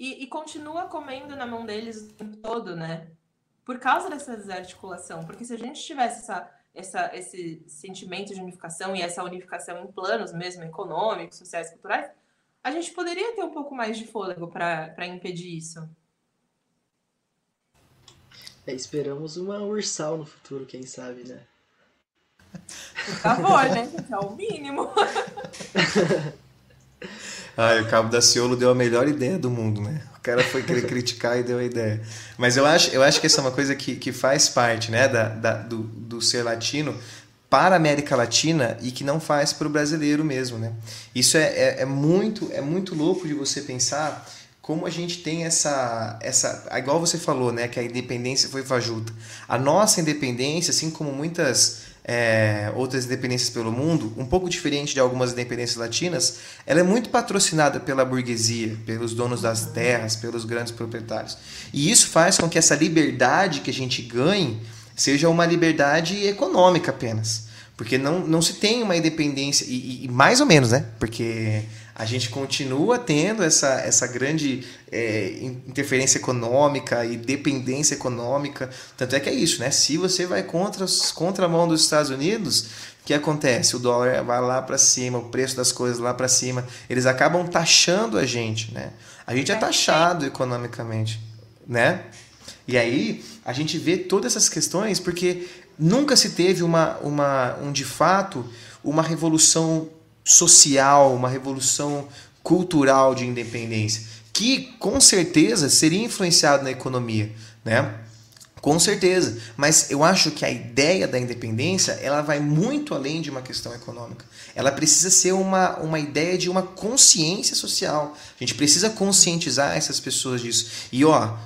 C: E, e continua comendo na mão deles o tempo todo, né? Por causa dessa desarticulação. Porque se a gente tivesse essa, essa, esse sentimento de unificação e essa unificação em planos mesmo, econômicos, sociais, culturais, a gente poderia ter um pouco mais de fôlego para impedir isso.
B: É, esperamos uma ursal no futuro, quem sabe, né?
C: Por favor, né? É o mínimo.
A: Ai, o Cabo da Ciolo deu a melhor ideia do mundo, né? O cara foi querer criticar e deu a ideia. Mas eu acho, eu acho que essa é uma coisa que, que faz parte né, da, da do, do ser latino para a América Latina e que não faz para o brasileiro mesmo, né? Isso é, é, é, muito é muito louco de você pensar como a gente tem essa essa igual você falou, né? Que a independência foi fajuta. A nossa independência, assim como muitas é, outras independências pelo mundo, um pouco diferente de algumas independências latinas, ela é muito patrocinada pela burguesia, pelos donos das terras, pelos grandes proprietários. E isso faz com que essa liberdade que a gente ganhe seja uma liberdade econômica apenas. Porque não, não se tem uma independência, e, e mais ou menos, né? Porque a gente continua tendo essa, essa grande é, interferência econômica e dependência econômica. Tanto é que é isso, né? Se você vai contra, contra a mão dos Estados Unidos, o que acontece? O dólar vai lá para cima, o preço das coisas lá para cima. Eles acabam taxando a gente, né? A gente é taxado economicamente, né? E aí a gente vê todas essas questões porque nunca se teve uma, uma um de fato uma revolução social, uma revolução cultural de independência, que com certeza seria influenciado na economia, né? Com certeza, mas eu acho que a ideia da independência ela vai muito além de uma questão econômica. Ela precisa ser uma, uma ideia de uma consciência social. A gente precisa conscientizar essas pessoas disso. E ó,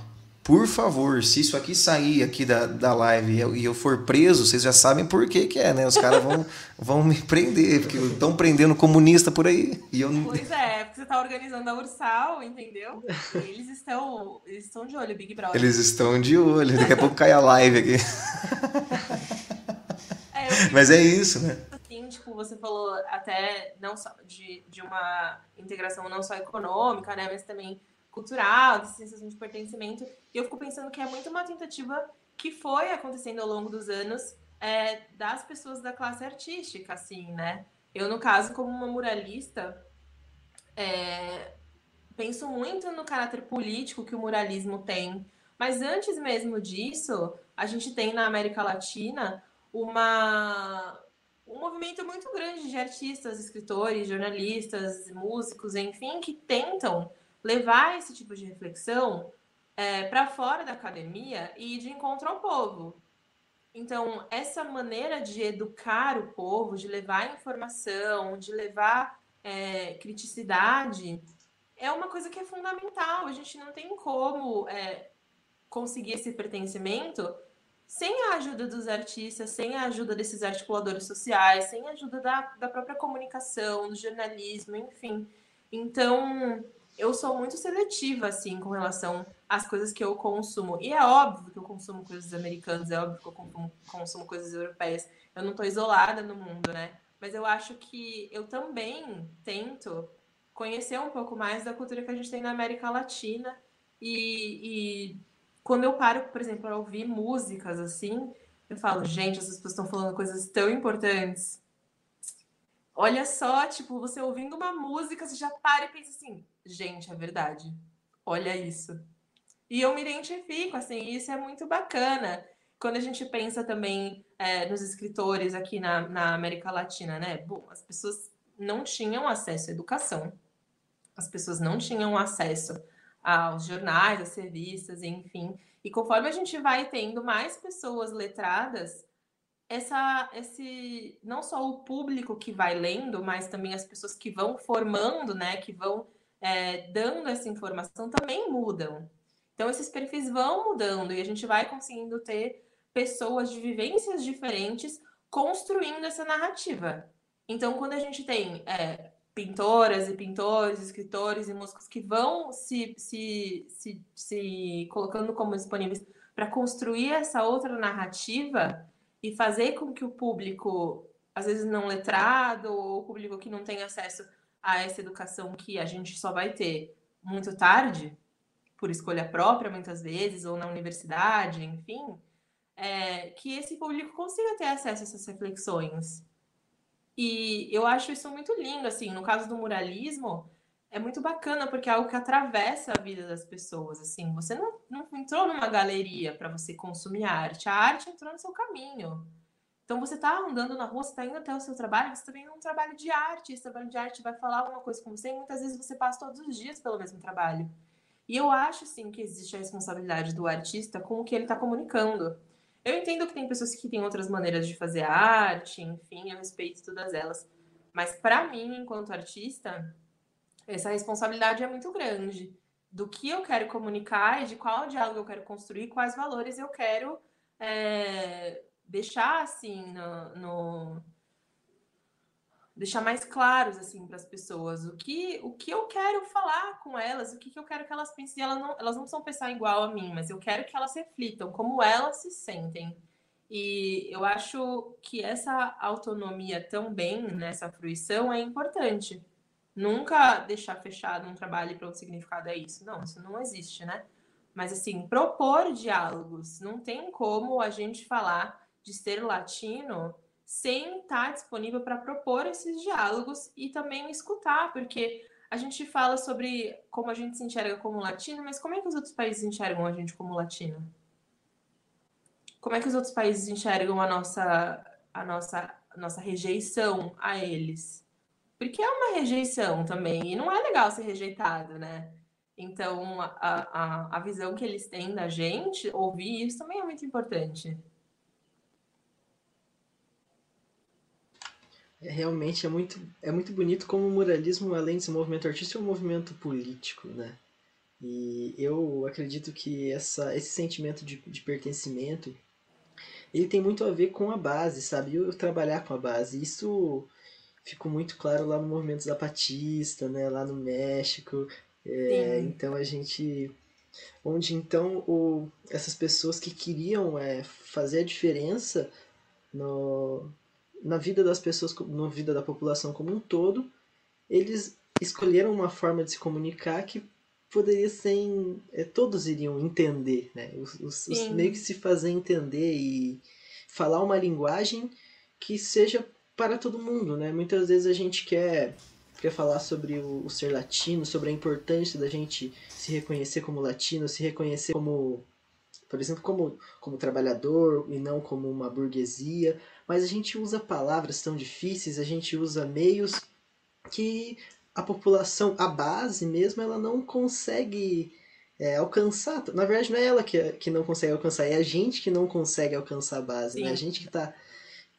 A: por favor, se isso aqui sair aqui da, da live e eu, e eu for preso, vocês já sabem por que, que é, né? Os caras vão, vão me prender, porque estão prendendo comunista por aí. E eu...
C: Pois é, porque você está organizando a Ursal, entendeu? E eles estão, eles estão de olho, Big Brother.
A: Eles estão de olho, daqui a pouco cai a live aqui. É, Mas é isso, né?
C: Assim, tipo, você falou até não só de, de uma integração não só econômica, né? Mas também cultural, de sensação de pertencimento. E eu fico pensando que é muito uma tentativa que foi acontecendo ao longo dos anos é, das pessoas da classe artística, assim, né? Eu, no caso, como uma muralista, é, penso muito no caráter político que o muralismo tem. Mas antes mesmo disso, a gente tem na América Latina uma, um movimento muito grande de artistas, escritores, jornalistas, músicos, enfim, que tentam levar esse tipo de reflexão é, para fora da academia e de encontro ao povo. Então, essa maneira de educar o povo, de levar informação, de levar é, criticidade, é uma coisa que é fundamental. A gente não tem como é, conseguir esse pertencimento sem a ajuda dos artistas, sem a ajuda desses articuladores sociais, sem a ajuda da, da própria comunicação, do jornalismo, enfim. Então, eu sou muito seletiva, assim, com relação às coisas que eu consumo. E é óbvio que eu consumo coisas americanas, é óbvio que eu consumo, consumo coisas europeias. Eu não estou isolada no mundo, né? Mas eu acho que eu também tento conhecer um pouco mais da cultura que a gente tem na América Latina. E, e quando eu paro, por exemplo, para ouvir músicas assim, eu falo, gente, essas pessoas estão falando coisas tão importantes. Olha só, tipo, você ouvindo uma música, você já para e pensa assim, gente, é verdade. Olha isso. E eu me identifico, assim, isso é muito bacana. Quando a gente pensa também é, nos escritores aqui na, na América Latina, né? Bom, as pessoas não tinham acesso à educação, as pessoas não tinham acesso aos jornais, às revistas, enfim. E conforme a gente vai tendo mais pessoas letradas, essa, esse não só o público que vai lendo, mas também as pessoas que vão formando, né, que vão é, dando essa informação também mudam. Então, esses perfis vão mudando e a gente vai conseguindo ter pessoas de vivências diferentes construindo essa narrativa. Então, quando a gente tem é, pintoras e pintores, escritores e músicos que vão se, se, se, se colocando como disponíveis para construir essa outra narrativa e fazer com que o público, às vezes não letrado, ou o público que não tem acesso a essa educação que a gente só vai ter muito tarde, por escolha própria, muitas vezes, ou na universidade, enfim, é, que esse público consiga ter acesso a essas reflexões. E eu acho isso muito lindo, assim, no caso do muralismo, é muito bacana porque é algo que atravessa a vida das pessoas. Assim, você não, não entrou numa galeria para você consumir arte, a arte entrou no seu caminho. Então você está andando na rua, você está indo até o seu trabalho, você também tá é um trabalho de arte. Esse trabalho de arte vai falar alguma coisa com você e muitas vezes você passa todos os dias pelo mesmo trabalho. E eu acho sim que existe a responsabilidade do artista com o que ele está comunicando. Eu entendo que tem pessoas que têm outras maneiras de fazer arte, enfim, eu respeito todas elas. Mas para mim, enquanto artista, essa responsabilidade é muito grande do que eu quero comunicar e de qual diálogo eu quero construir, quais valores eu quero é, deixar assim no, no, deixar mais claros assim para as pessoas o que o que eu quero falar com elas, o que, que eu quero que elas pensem. Elas não, elas não precisam pensar igual a mim, mas eu quero que elas reflitam como elas se sentem. E eu acho que essa autonomia também nessa fruição é importante. Nunca deixar fechado um trabalho para o significado é isso. Não, isso não existe, né? Mas assim, propor diálogos. Não tem como a gente falar de ser latino sem estar disponível para propor esses diálogos e também escutar, porque a gente fala sobre como a gente se enxerga como latino, mas como é que os outros países enxergam a gente como latino? Como é que os outros países enxergam a nossa a nossa a nossa rejeição a eles? Porque é uma rejeição também, e não é legal ser rejeitado, né? Então, a, a, a visão que eles têm da gente, ouvir isso também é muito importante.
B: É, realmente é muito, é muito bonito como o muralismo, além de ser um movimento artístico, é um movimento político, né? E eu acredito que essa, esse sentimento de, de pertencimento, ele tem muito a ver com a base, sabe? Eu, eu trabalhar com a base. Isso ficou muito claro lá no movimento zapatista, né? Lá no México. É, então a gente onde então o, essas pessoas que queriam é, fazer a diferença no, na vida das pessoas, na vida da população como um todo, eles escolheram uma forma de se comunicar que poderia ser é, todos iriam entender, né? Os, os, os, meio que se fazer entender e falar uma linguagem que seja para todo mundo, né? Muitas vezes a gente quer quer falar sobre o, o ser latino, sobre a importância da gente se reconhecer como latino, se reconhecer como por exemplo, como, como trabalhador e não como uma burguesia, mas a gente usa palavras tão difíceis, a gente usa meios que a população, a base mesmo, ela não consegue é, alcançar. Na verdade, não é ela que, que não consegue alcançar, é a gente que não consegue alcançar a base, né? A gente que está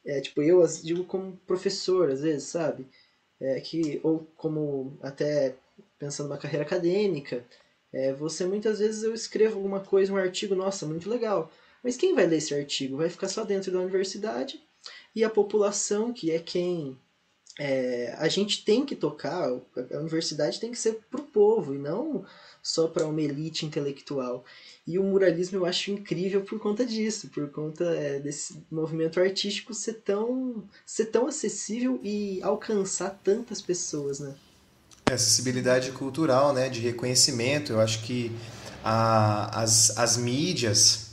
B: é, tipo, eu digo como professor, às vezes, sabe? É, que, ou como até pensando na carreira acadêmica, é, você muitas vezes eu escrevo alguma coisa, um artigo, nossa, muito legal. Mas quem vai ler esse artigo? Vai ficar só dentro da universidade e a população, que é quem é, a gente tem que tocar, a universidade tem que ser para o povo e não só para uma elite intelectual. E o muralismo eu acho incrível por conta disso, por conta é, desse movimento artístico ser tão, ser tão acessível e alcançar tantas pessoas, né?
A: acessibilidade cultural, né, de reconhecimento. Eu acho que a, as, as mídias,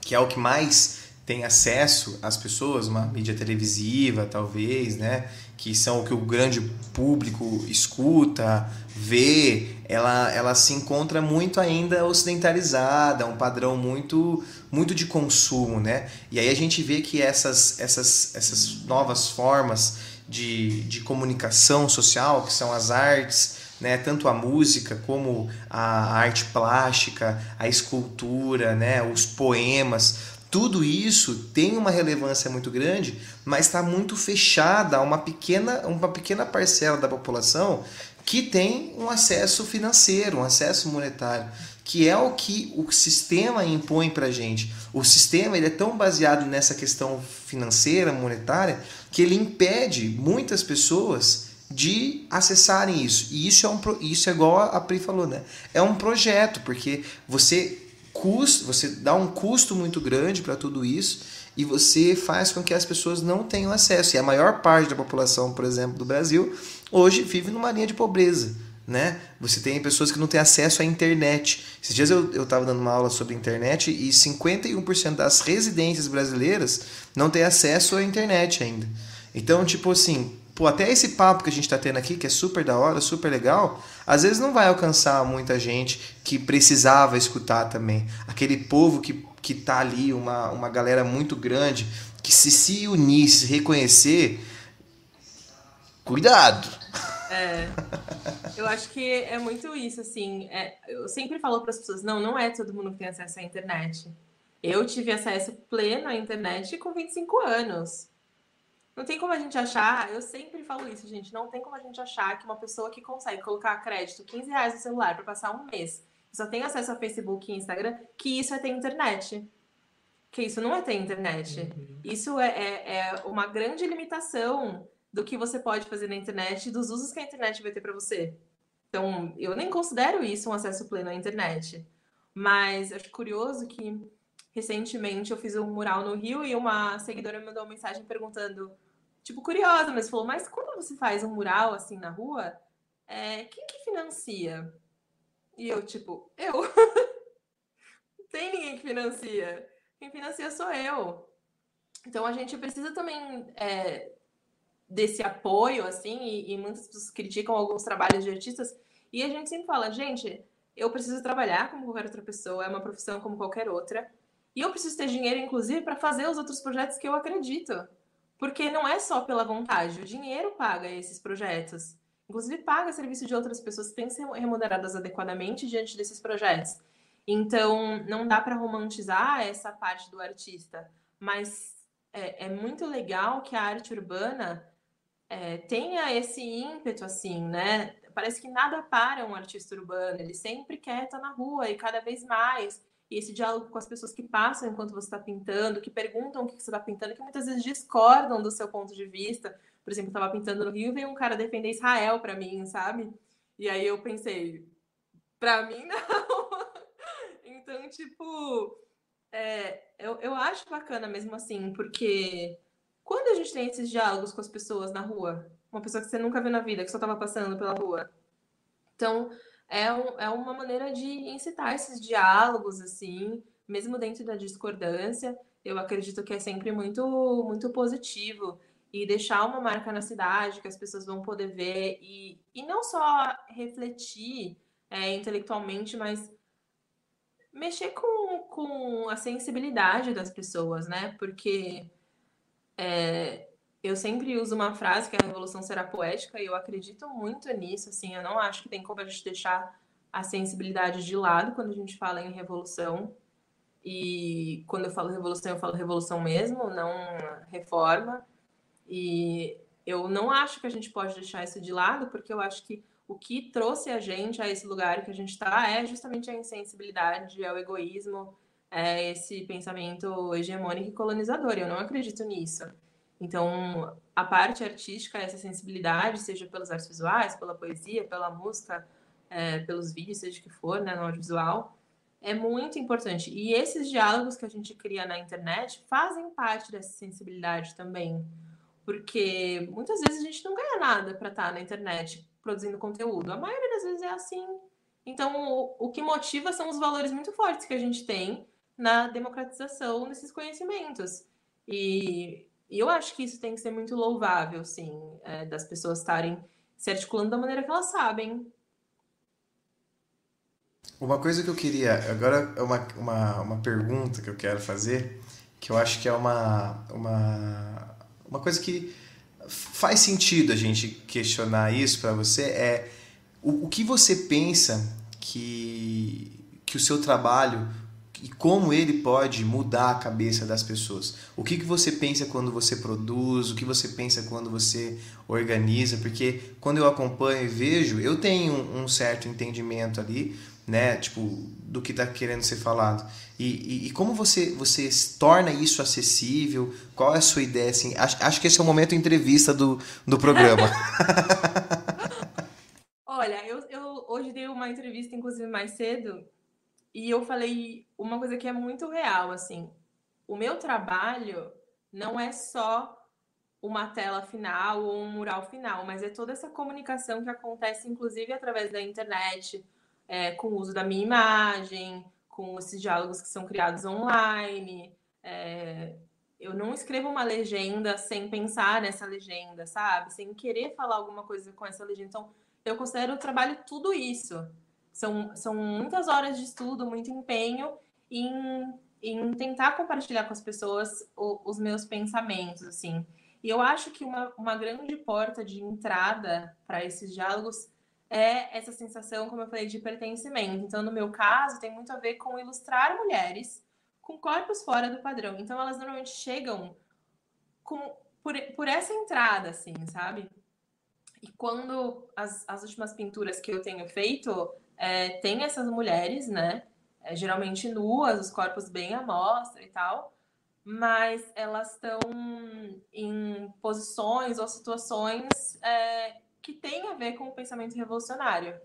A: que é o que mais tem acesso às pessoas, uma mídia televisiva, talvez, né, que são o que o grande público escuta, vê, ela, ela se encontra muito ainda ocidentalizada, um padrão muito muito de consumo, né? E aí a gente vê que essas, essas, essas novas formas de, de comunicação social, que são as artes, né, tanto a música como a arte plástica, a escultura, né, os poemas, tudo isso tem uma relevância muito grande, mas está muito fechada a uma pequena, uma pequena parcela da população que tem um acesso financeiro, um acesso monetário, que é o que o sistema impõe para gente. O sistema ele é tão baseado nessa questão financeira, monetária, que ele impede muitas pessoas de acessarem isso. E isso é um isso é igual a Pri falou, né? É um projeto, porque você custa, você dá um custo muito grande para tudo isso e você faz com que as pessoas não tenham acesso. E a maior parte da população, por exemplo, do Brasil, hoje vive numa linha de pobreza. Né? Você tem pessoas que não têm acesso à internet. Esses dias eu estava dando uma aula sobre internet e 51% das residências brasileiras não têm acesso à internet ainda. Então, tipo assim, pô, até esse papo que a gente está tendo aqui, que é super da hora, super legal, às vezes não vai alcançar muita gente que precisava escutar também. Aquele povo que, que tá ali, uma, uma galera muito grande, que se se unir, se reconhecer, cuidado!
C: É, eu acho que é muito isso, assim. É, eu sempre falo para as pessoas: não, não é todo mundo que tem acesso à internet. Eu tive acesso pleno à internet com 25 anos. Não tem como a gente achar, eu sempre falo isso, gente, não tem como a gente achar que uma pessoa que consegue colocar crédito 15 reais no celular para passar um mês, só tem acesso a Facebook e Instagram, que isso é ter internet. Que isso não é ter internet. Uhum. Isso é, é, é uma grande limitação do que você pode fazer na internet e dos usos que a internet vai ter para você. Então, eu nem considero isso um acesso pleno à internet. Mas acho curioso que recentemente eu fiz um mural no Rio e uma seguidora me mandou uma mensagem perguntando, tipo, curiosa, mas falou: Mas quando você faz um mural assim na rua, é, quem que financia? E eu, tipo, eu. Não tem ninguém que financia. Quem financia sou eu. Então a gente precisa também é, desse apoio, assim, e, e muitas pessoas criticam alguns trabalhos de artistas, e a gente sempre fala, gente, eu preciso trabalhar como qualquer outra pessoa, é uma profissão como qualquer outra, e eu preciso ter dinheiro, inclusive, para fazer os outros projetos que eu acredito. Porque não é só pela vontade, o dinheiro paga esses projetos. Inclusive, paga serviço de outras pessoas que têm que ser remuneradas adequadamente diante desses projetos. Então, não dá para romantizar essa parte do artista, mas é, é, muito legal que a arte urbana é, tenha esse ímpeto, assim, né? Parece que nada para um artista urbano, ele sempre quer estar na rua e cada vez mais. E esse diálogo com as pessoas que passam enquanto você está pintando, que perguntam o que você está pintando, que muitas vezes discordam do seu ponto de vista. Por exemplo, eu estava pintando no Rio e veio um cara defender Israel para mim, sabe? E aí eu pensei, para mim não. então, tipo, é, eu, eu acho bacana mesmo assim, porque quando a gente tem esses diálogos com as pessoas na rua, uma pessoa que você nunca viu na vida, que só estava passando pela rua. Então, é, um, é uma maneira de incitar esses diálogos, assim, mesmo dentro da discordância. Eu acredito que é sempre muito, muito positivo e deixar uma marca na cidade que as pessoas vão poder ver e, e não só refletir é, intelectualmente, mas mexer com, com a sensibilidade das pessoas, né? Porque é, eu sempre uso uma frase que a revolução será poética e eu acredito muito nisso. Assim, eu não acho que tem como a gente deixar a sensibilidade de lado quando a gente fala em revolução. E quando eu falo revolução, eu falo revolução mesmo, não reforma. E eu não acho que a gente pode deixar isso de lado, porque eu acho que o que trouxe a gente a esse lugar que a gente está é justamente a insensibilidade, é o egoísmo, é esse pensamento hegemônico e colonizador. Eu não acredito nisso. Então, a parte artística, essa sensibilidade, seja pelas artes visuais, pela poesia, pela música, é, pelos vídeos, seja o que for, né, no audiovisual, é muito importante. E esses diálogos que a gente cria na internet fazem parte dessa sensibilidade também. Porque muitas vezes a gente não ganha nada para estar na internet produzindo conteúdo. A maioria das vezes é assim. Então, o, o que motiva são os valores muito fortes que a gente tem na democratização desses conhecimentos. E, e eu acho que isso tem que ser muito louvável, sim, é, das pessoas estarem se articulando da maneira que elas sabem.
A: Uma coisa que eu queria. Agora é uma, uma, uma pergunta que eu quero fazer, que eu acho que é uma, uma, uma coisa que faz sentido a gente questionar isso para você é o, o que você pensa que, que o seu trabalho e como ele pode mudar a cabeça das pessoas. O que, que você pensa quando você produz, o que você pensa quando você organiza, porque quando eu acompanho e vejo, eu tenho um certo entendimento ali, né, tipo, do que está querendo ser falado. E, e, e, como você, você torna isso acessível? Qual é a sua ideia? Assim, acho, acho que esse é o momento entrevista do, do programa.
C: Olha, eu, eu hoje dei uma entrevista, inclusive, mais cedo, e eu falei uma coisa que é muito real, assim. O meu trabalho não é só uma tela final ou um mural final, mas é toda essa comunicação que acontece, inclusive, através da internet, é, com o uso da minha imagem, com esses diálogos que são criados online. É, eu não escrevo uma legenda sem pensar nessa legenda, sabe? Sem querer falar alguma coisa com essa legenda. Então, eu considero o trabalho tudo isso. São, são muitas horas de estudo, muito empenho em, em tentar compartilhar com as pessoas o, os meus pensamentos, assim. E eu acho que uma, uma grande porta de entrada para esses diálogos é essa sensação, como eu falei, de pertencimento. Então, no meu caso, tem muito a ver com ilustrar mulheres com corpos fora do padrão. Então, elas normalmente chegam com, por, por essa entrada, assim, sabe? E quando as, as últimas pinturas que eu tenho feito, é, tem essas mulheres, né? É, geralmente nuas, os corpos bem à mostra e tal, mas elas estão em posições ou situações é, que têm a ver com o pensamento revolucionário.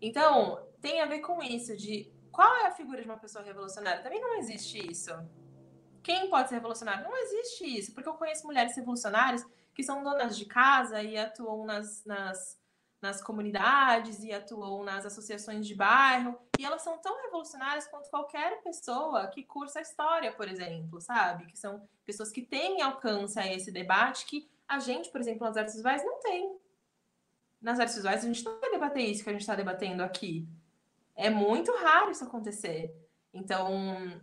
C: Então, tem a ver com isso, de qual é a figura de uma pessoa revolucionária? Também não existe isso. Quem pode ser revolucionário? Não existe isso, porque eu conheço mulheres revolucionárias que são donas de casa e atuam nas, nas, nas comunidades e atuam nas associações de bairro, e elas são tão revolucionárias quanto qualquer pessoa que cursa história, por exemplo, sabe? Que são pessoas que têm alcance a esse debate que a gente, por exemplo, nas artes visuais não tem nas artes visuais, a gente não vai debater isso que a gente está debatendo aqui. É muito raro isso acontecer. Então,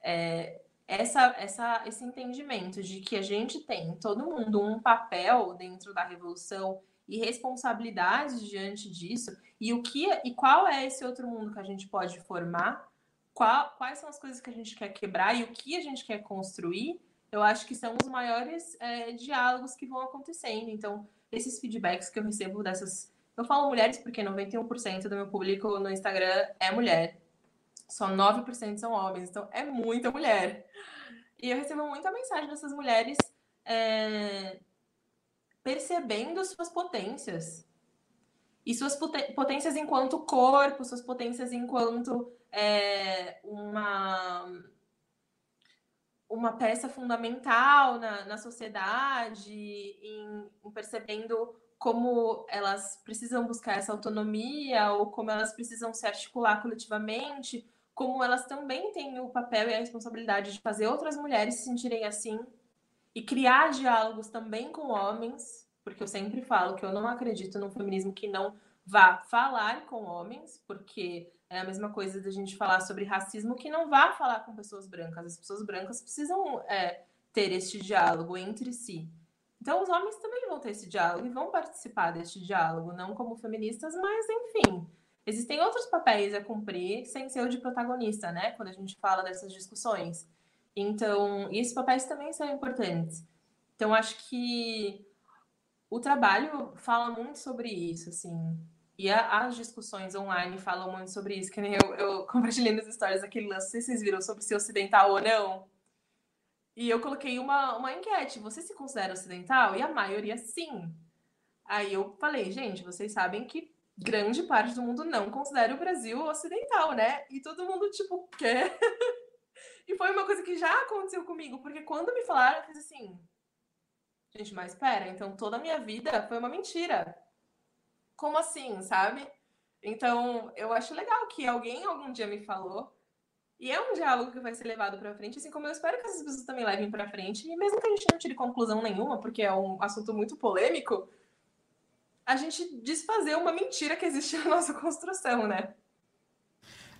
C: é, essa, essa, esse entendimento de que a gente tem, todo mundo, um papel dentro da revolução e responsabilidades diante disso, e o que e qual é esse outro mundo que a gente pode formar, qual, quais são as coisas que a gente quer quebrar e o que a gente quer construir, eu acho que são os maiores é, diálogos que vão acontecendo. Então, esses feedbacks que eu recebo dessas. Eu falo mulheres porque 91% do meu público no Instagram é mulher. Só 9% são homens, então é muita mulher. E eu recebo muita mensagem dessas mulheres é, percebendo suas potências. E suas potências enquanto corpo, suas potências enquanto é, uma uma peça fundamental na, na sociedade, em, em, percebendo como elas precisam buscar essa autonomia ou como elas precisam se articular coletivamente, como elas também têm o papel e a responsabilidade de fazer outras mulheres se sentirem assim e criar diálogos também com homens, porque eu sempre falo que eu não acredito num feminismo que não vá falar com homens, porque é a mesma coisa da gente falar sobre racismo que não vá falar com pessoas brancas. As pessoas brancas precisam é, ter este diálogo entre si. Então, os homens também vão ter esse diálogo e vão participar deste diálogo, não como feministas, mas enfim. Existem outros papéis a cumprir sem ser o de protagonista, né? Quando a gente fala dessas discussões. Então, esses papéis também são importantes. Então, acho que o trabalho fala muito sobre isso, assim. E a, as discussões online falam muito sobre isso, que nem eu, eu compartilhei nas histórias aquele lance, não sei se vocês viram, sobre ser ocidental ou não. E eu coloquei uma, uma enquete, você se considera ocidental? E a maioria sim. Aí eu falei, gente, vocês sabem que grande parte do mundo não considera o Brasil ocidental, né? E todo mundo, tipo, quer. e foi uma coisa que já aconteceu comigo, porque quando me falaram, eu fiz assim, gente, mas espera, então toda a minha vida foi uma mentira como assim, sabe? Então, eu acho legal que alguém algum dia me falou. E é um diálogo que vai ser levado para frente, assim como eu espero que essas pessoas também levem para frente. E mesmo que a gente não tire conclusão nenhuma, porque é um assunto muito polêmico, a gente desfazer uma mentira que existe na nossa construção, né?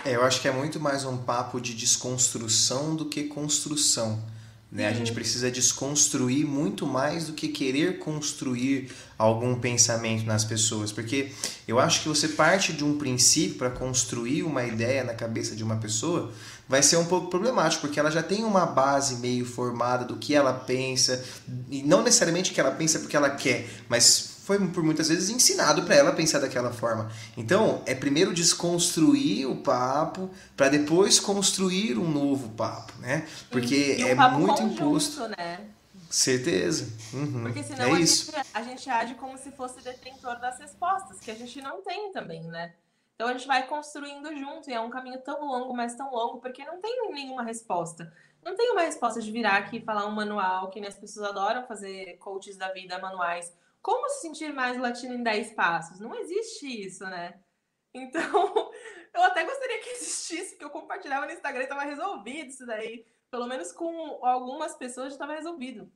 A: É, eu acho que é muito mais um papo de desconstrução do que construção. Né? A gente precisa desconstruir muito mais do que querer construir algum pensamento nas pessoas, porque eu acho que você parte de um princípio para construir uma ideia na cabeça de uma pessoa vai ser um pouco problemático, porque ela já tem uma base meio formada do que ela pensa, e não necessariamente que ela pensa porque ela quer, mas foi por muitas vezes ensinado para ela pensar daquela forma. Então, é primeiro desconstruir o papo para depois construir um novo papo, né? Porque
C: e, e
A: é muito conjunto, imposto.
C: Né?
A: Certeza. Uhum.
C: Porque senão
A: é
C: a,
A: isso.
C: Gente, a gente age como se fosse detentor das respostas, que a gente não tem também, né? Então a gente vai construindo junto e é um caminho tão longo, mas tão longo, porque não tem nenhuma resposta. Não tem uma resposta de virar aqui e falar um manual, que as pessoas adoram fazer coaches da vida, manuais como se sentir mais latino em 10 passos? Não existe isso, né? Então, eu até gostaria que existisse, porque eu compartilhava no Instagram e estava resolvido isso daí. pelo menos com algumas pessoas já estava resolvido.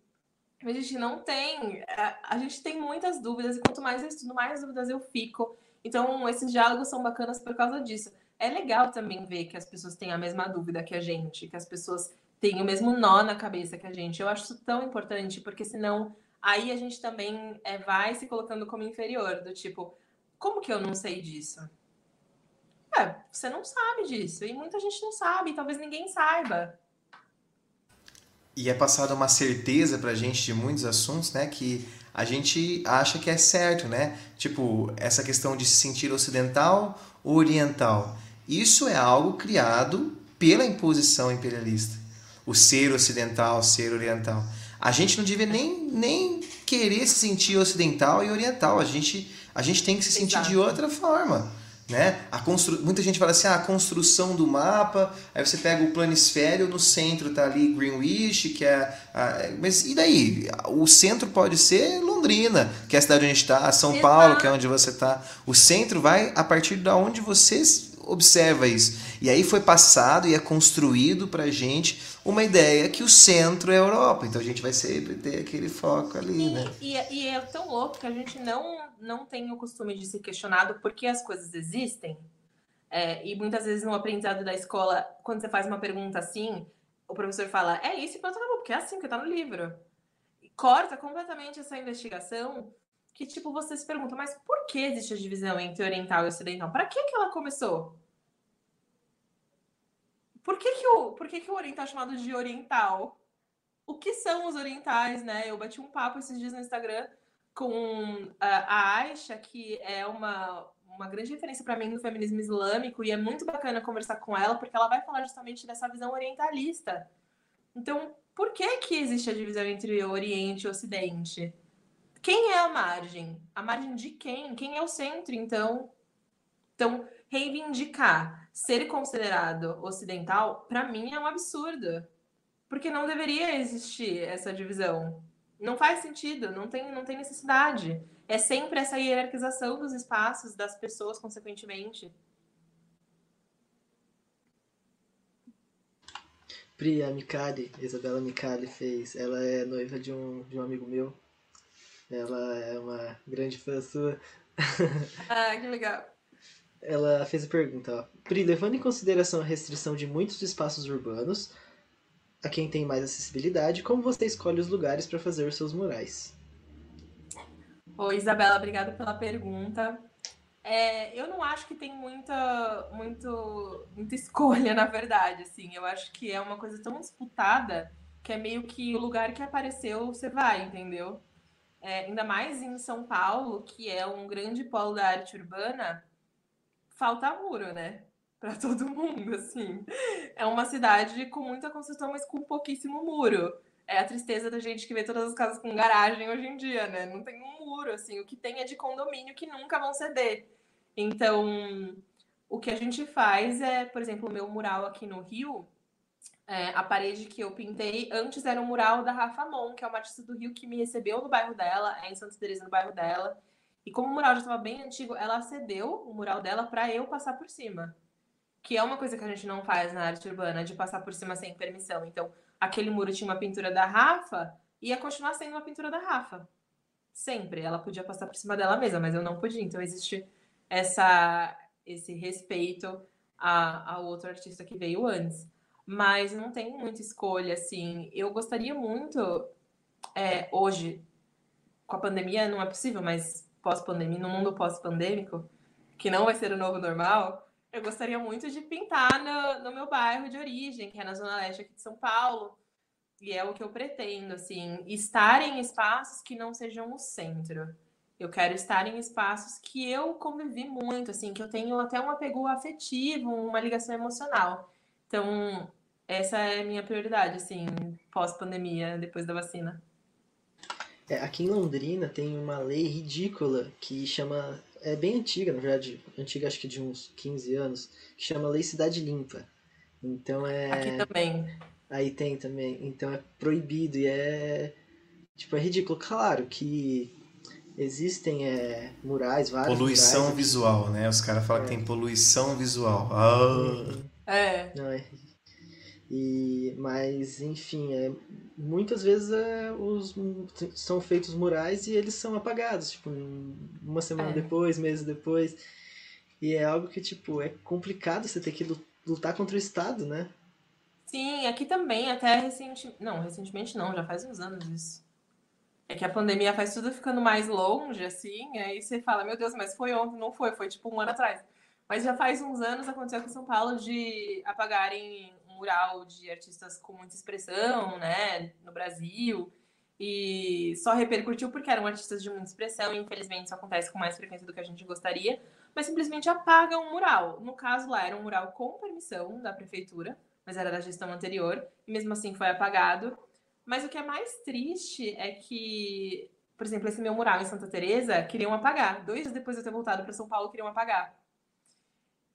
C: Mas a gente não tem, a, a, gente tem muitas dúvidas, e quanto mais eu estudo, mais dúvidas eu fico. Então, esses diálogos são bacanas por causa disso. É legal também ver que as pessoas têm a mesma dúvida que a gente, que as pessoas têm o mesmo nó na cabeça que a gente. Eu acho isso tão importante, porque senão aí a gente também é, vai se colocando como inferior, do tipo, como que eu não sei disso? É, você não sabe disso, e muita gente não sabe, talvez ninguém saiba.
A: E é passada uma certeza pra gente de muitos assuntos, né, que a gente acha que é certo, né? Tipo, essa questão de se sentir ocidental ou oriental. Isso é algo criado pela imposição imperialista. O ser ocidental, ser oriental. A gente não devia nem, nem querer se sentir ocidental e oriental. A gente, a gente tem que se sentir Exato. de outra forma. Né? A constru... Muita gente fala assim, ah, a construção do mapa, aí você pega o planisfério, no centro tá ali Greenwich, que é... A... Mas e daí? O centro pode ser Londrina, que é a cidade onde a gente está, São Exato. Paulo, que é onde você está. O centro vai a partir de onde você observa isso. E aí foi passado e é construído pra gente uma ideia que o centro é a Europa. Então a gente vai sempre ter aquele foco ali,
C: e,
A: né?
C: E, e, é tão louco que a gente não, não tem o costume de ser questionado por que as coisas existem. É, e muitas vezes no aprendizado da escola, quando você faz uma pergunta assim, o professor fala, é isso e pronto, acabou, porque é assim que tá no livro. E corta completamente essa investigação que, tipo, você se pergunta, mas por que existe a divisão entre oriental e ocidental? Para que, que ela começou? Por que, que, o, por que, que o oriental é chamado de oriental? O que são os orientais, né? Eu bati um papo esses dias no Instagram com a Aisha, que é uma, uma grande referência para mim no feminismo islâmico, e é muito bacana conversar com ela, porque ela vai falar justamente dessa visão orientalista. Então, por que, que existe a divisão entre Oriente e Ocidente? Quem é a margem? A margem de quem? Quem é o centro, então? Então, reivindicar ser considerado ocidental, para mim, é um absurdo. Porque não deveria existir essa divisão. Não faz sentido, não tem, não tem necessidade. É sempre essa hierarquização dos espaços, das pessoas, consequentemente.
B: Pri, a Isabela Mikali fez. Ela é noiva de um, de um amigo meu. Ela é uma grande fã sua.
C: ah, que legal.
B: Ela fez a pergunta, ó. Pri, levando em consideração a restrição de muitos espaços urbanos, a quem tem mais acessibilidade, como você escolhe os lugares para fazer os seus murais?
C: Oi, Isabela, obrigada pela pergunta. É, eu não acho que tem muita, muito, muita escolha, na verdade. Assim, eu acho que é uma coisa tão disputada que é meio que o lugar que apareceu você vai, entendeu? É, ainda mais em São Paulo, que é um grande polo da arte urbana, falta muro, né? Para todo mundo, assim. É uma cidade com muita construção, mas com pouquíssimo muro. É a tristeza da gente que vê todas as casas com garagem hoje em dia, né? Não tem um muro, assim. O que tem é de condomínio que nunca vão ceder. Então, o que a gente faz é, por exemplo, o meu mural aqui no Rio, é, a parede que eu pintei antes era um mural da Rafa Mon, que é uma artista do Rio que me recebeu no bairro dela, é em Santa Teresa, no bairro dela. E como o mural já estava bem antigo, ela cedeu o mural dela para eu passar por cima. Que é uma coisa que a gente não faz na arte urbana, de passar por cima sem permissão. Então, aquele muro tinha uma pintura da Rafa, ia continuar sendo uma pintura da Rafa. Sempre. Ela podia passar por cima dela mesma, mas eu não podia. Então, existe essa, esse respeito a, ao outro artista que veio antes. Mas não tem muita escolha, assim. Eu gostaria muito, é, hoje, com a pandemia não é possível, mas pós-pandemia, no mundo pós-pandêmico, que não vai ser o novo normal, eu gostaria muito de pintar no, no, meu bairro de origem, que é na Zona Leste aqui de São Paulo. E é o que eu pretendo, assim, estar em espaços que não sejam o centro. Eu quero estar em espaços que eu convivi muito, assim, que eu tenho até um apego afetivo, uma ligação emocional. Então, essa é a minha prioridade, assim, pós-pandemia, depois da vacina.
B: É, aqui em Londrina tem uma lei ridícula que chama. É bem antiga, na verdade, antiga acho que de uns 15 anos, que chama Lei Cidade Limpa. Então é.
C: Aqui também.
B: Aí tem também. Então é proibido e é. Tipo, é ridículo. Claro que existem é, murais, vários.
A: Poluição
B: murais,
A: visual, né? Os caras falam é. que tem poluição visual. Ah.
C: É.
B: Não, é. E, mas, enfim, é, muitas vezes é, os, são feitos murais e eles são apagados, tipo, uma semana é. depois, meses depois. E é algo que, tipo, é complicado você ter que lutar contra o Estado, né?
C: Sim, aqui também, até recentemente. Não, recentemente não, já faz uns anos isso. É que a pandemia faz tudo ficando mais longe, assim, aí você fala, meu Deus, mas foi ontem, não foi, foi tipo um ano atrás. Mas já faz uns anos aconteceu em São Paulo de apagarem mural de artistas com muita expressão, né, no Brasil. E só repercutiu porque eram artistas de muita expressão, e infelizmente isso acontece com mais frequência do que a gente gostaria. Mas simplesmente apagam o mural. No caso lá, era um mural com permissão da prefeitura, mas era da gestão anterior, e mesmo assim foi apagado. Mas o que é mais triste é que, por exemplo, esse meu mural em Santa Teresa queriam apagar. Dois dias depois de eu ter voltado para São Paulo, queriam apagar.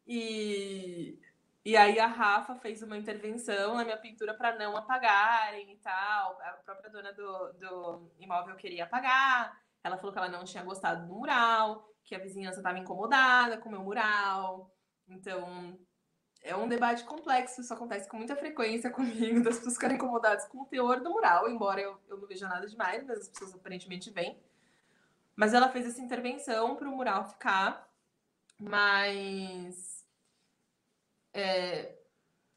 C: E, e aí a Rafa fez uma intervenção na minha pintura para não apagarem e tal. A própria dona do, do imóvel queria apagar. Ela falou que ela não tinha gostado do mural, que a vizinhança estava incomodada com o meu mural. Então, é um debate complexo, isso acontece com muita frequência comigo, das pessoas ficarem incomodadas com o teor do mural, embora eu, eu não veja nada demais, mas as pessoas aparentemente vêm. Mas ela fez essa intervenção para o mural ficar, mas é,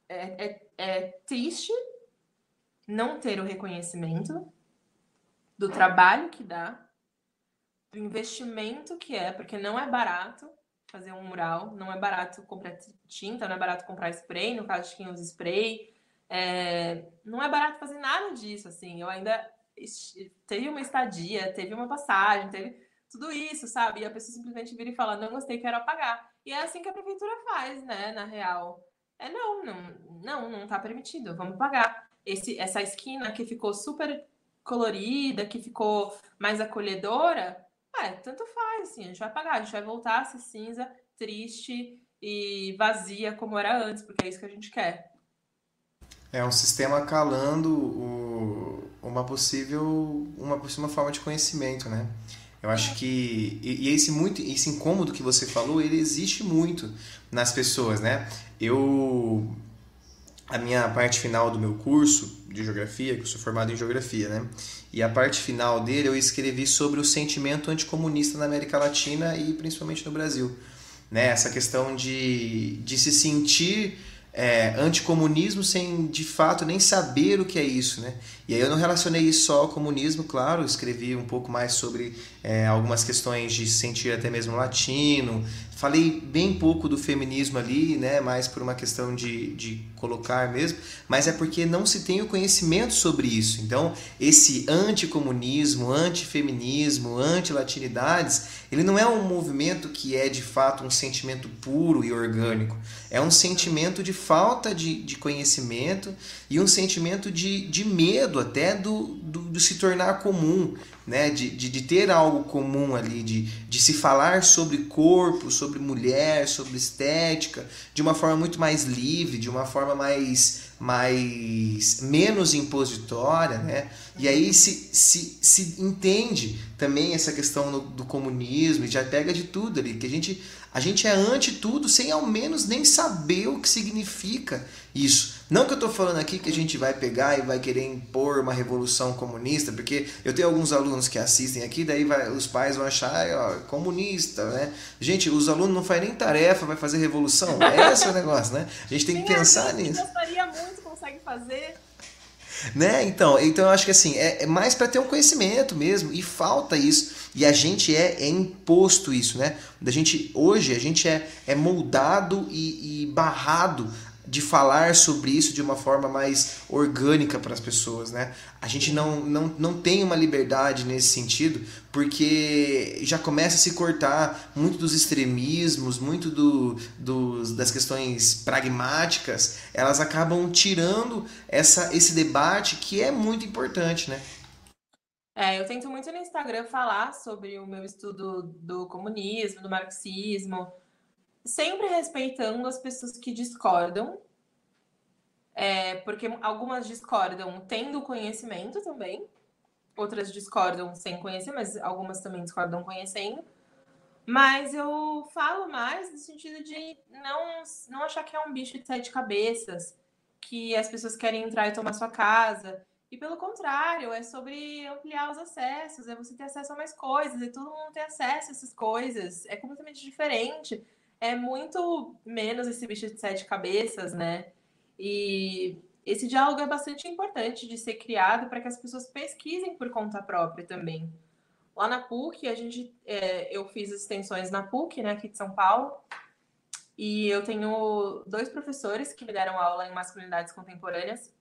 C: é, é, é triste não ter o reconhecimento do trabalho que dá, do investimento que é, porque não é barato fazer um mural, não é barato comprar tinta, não é barato comprar spray, no caso de quem usa spray, é, não é barato fazer nada disso, assim, eu ainda teve uma estadia, teve uma passagem, teve tudo isso, sabe? E a pessoa simplesmente vira e fala, não gostei, quero apagar. E é assim que a prefeitura faz, né, na real. É não, não, não, não tá permitido, vamos pagar. Esse, essa esquina que ficou super colorida, que ficou mais acolhedora, é, tanto faz, assim, a gente vai pagar, a gente vai voltar a ser cinza, triste e vazia como era antes, porque é isso que a gente quer.
A: É um sistema calando o, uma possível uma possível forma de conhecimento, né? Eu acho que e, e esse muito esse incômodo que você falou, ele existe muito nas pessoas, né? Eu a minha parte final do meu curso de geografia, que eu sou formado em geografia, né? E a parte final dele eu escrevi sobre o sentimento anticomunista na América Latina e principalmente no Brasil. Né? Essa questão de, de se sentir é, anticomunismo sem de fato nem saber o que é isso, né? E aí eu não relacionei isso só ao comunismo, claro, escrevi um pouco mais sobre é, algumas questões de sentir até mesmo latino, falei bem pouco do feminismo ali, né? Mais por uma questão de, de colocar mesmo, mas é porque não se tem o conhecimento sobre isso. Então, esse anticomunismo, antifeminismo, antilatinidades, ele não é um movimento que é de fato um sentimento puro e orgânico. É um sentimento de falta de, de conhecimento e um sentimento de, de medo até do, do, do se tornar comum, né? De, de, de, ter algo comum ali, de, de se falar sobre corpo, sobre mulher, sobre estética, de uma forma muito mais livre, de uma forma mais mais menos impositória, né? E aí se, se, se entende também essa questão do, do comunismo e já pega de tudo ali, que a gente, a gente é ante tudo sem ao menos nem saber o que significa isso. Não que eu estou falando aqui que a gente vai pegar e vai querer impor uma revolução comunista, porque eu tenho alguns alunos que assistem aqui, daí vai, os pais vão achar, ó, comunista, né? Gente, os alunos não fazem nem tarefa, vai fazer revolução. Esse é o negócio, né? A gente tem que pensar nisso.
C: gostaria muito, consegue fazer.
A: Né? Então, então eu acho que assim, é, é mais para ter um conhecimento mesmo, e falta isso. E a gente é, é imposto isso, né? Da gente, hoje a gente é, é moldado e, e barrado de falar sobre isso de uma forma mais orgânica para as pessoas, né? A gente não, não, não tem uma liberdade nesse sentido, porque já começa a se cortar muito dos extremismos, muito do, das questões pragmáticas, elas acabam tirando essa, esse debate que é muito importante, né?
C: É, eu tento muito no Instagram falar sobre o meu estudo do comunismo, do marxismo, sempre respeitando as pessoas que discordam, é, porque algumas discordam tendo conhecimento também, outras discordam sem conhecer, mas algumas também discordam conhecendo. Mas eu falo mais no sentido de não, não achar que é um bicho de sete cabeças, que as pessoas querem entrar e tomar sua casa. E pelo contrário, é sobre ampliar os acessos, é você ter acesso a mais coisas, e todo mundo ter acesso a essas coisas. É completamente diferente. É muito menos esse bicho de sete cabeças, né? E esse diálogo é bastante importante de ser criado para que as pessoas pesquisem por conta própria também. Lá na PUC, a gente, é, eu fiz as extensões na PUC, né, aqui de São Paulo, e eu tenho dois professores que me deram aula em masculinidades contemporâneas,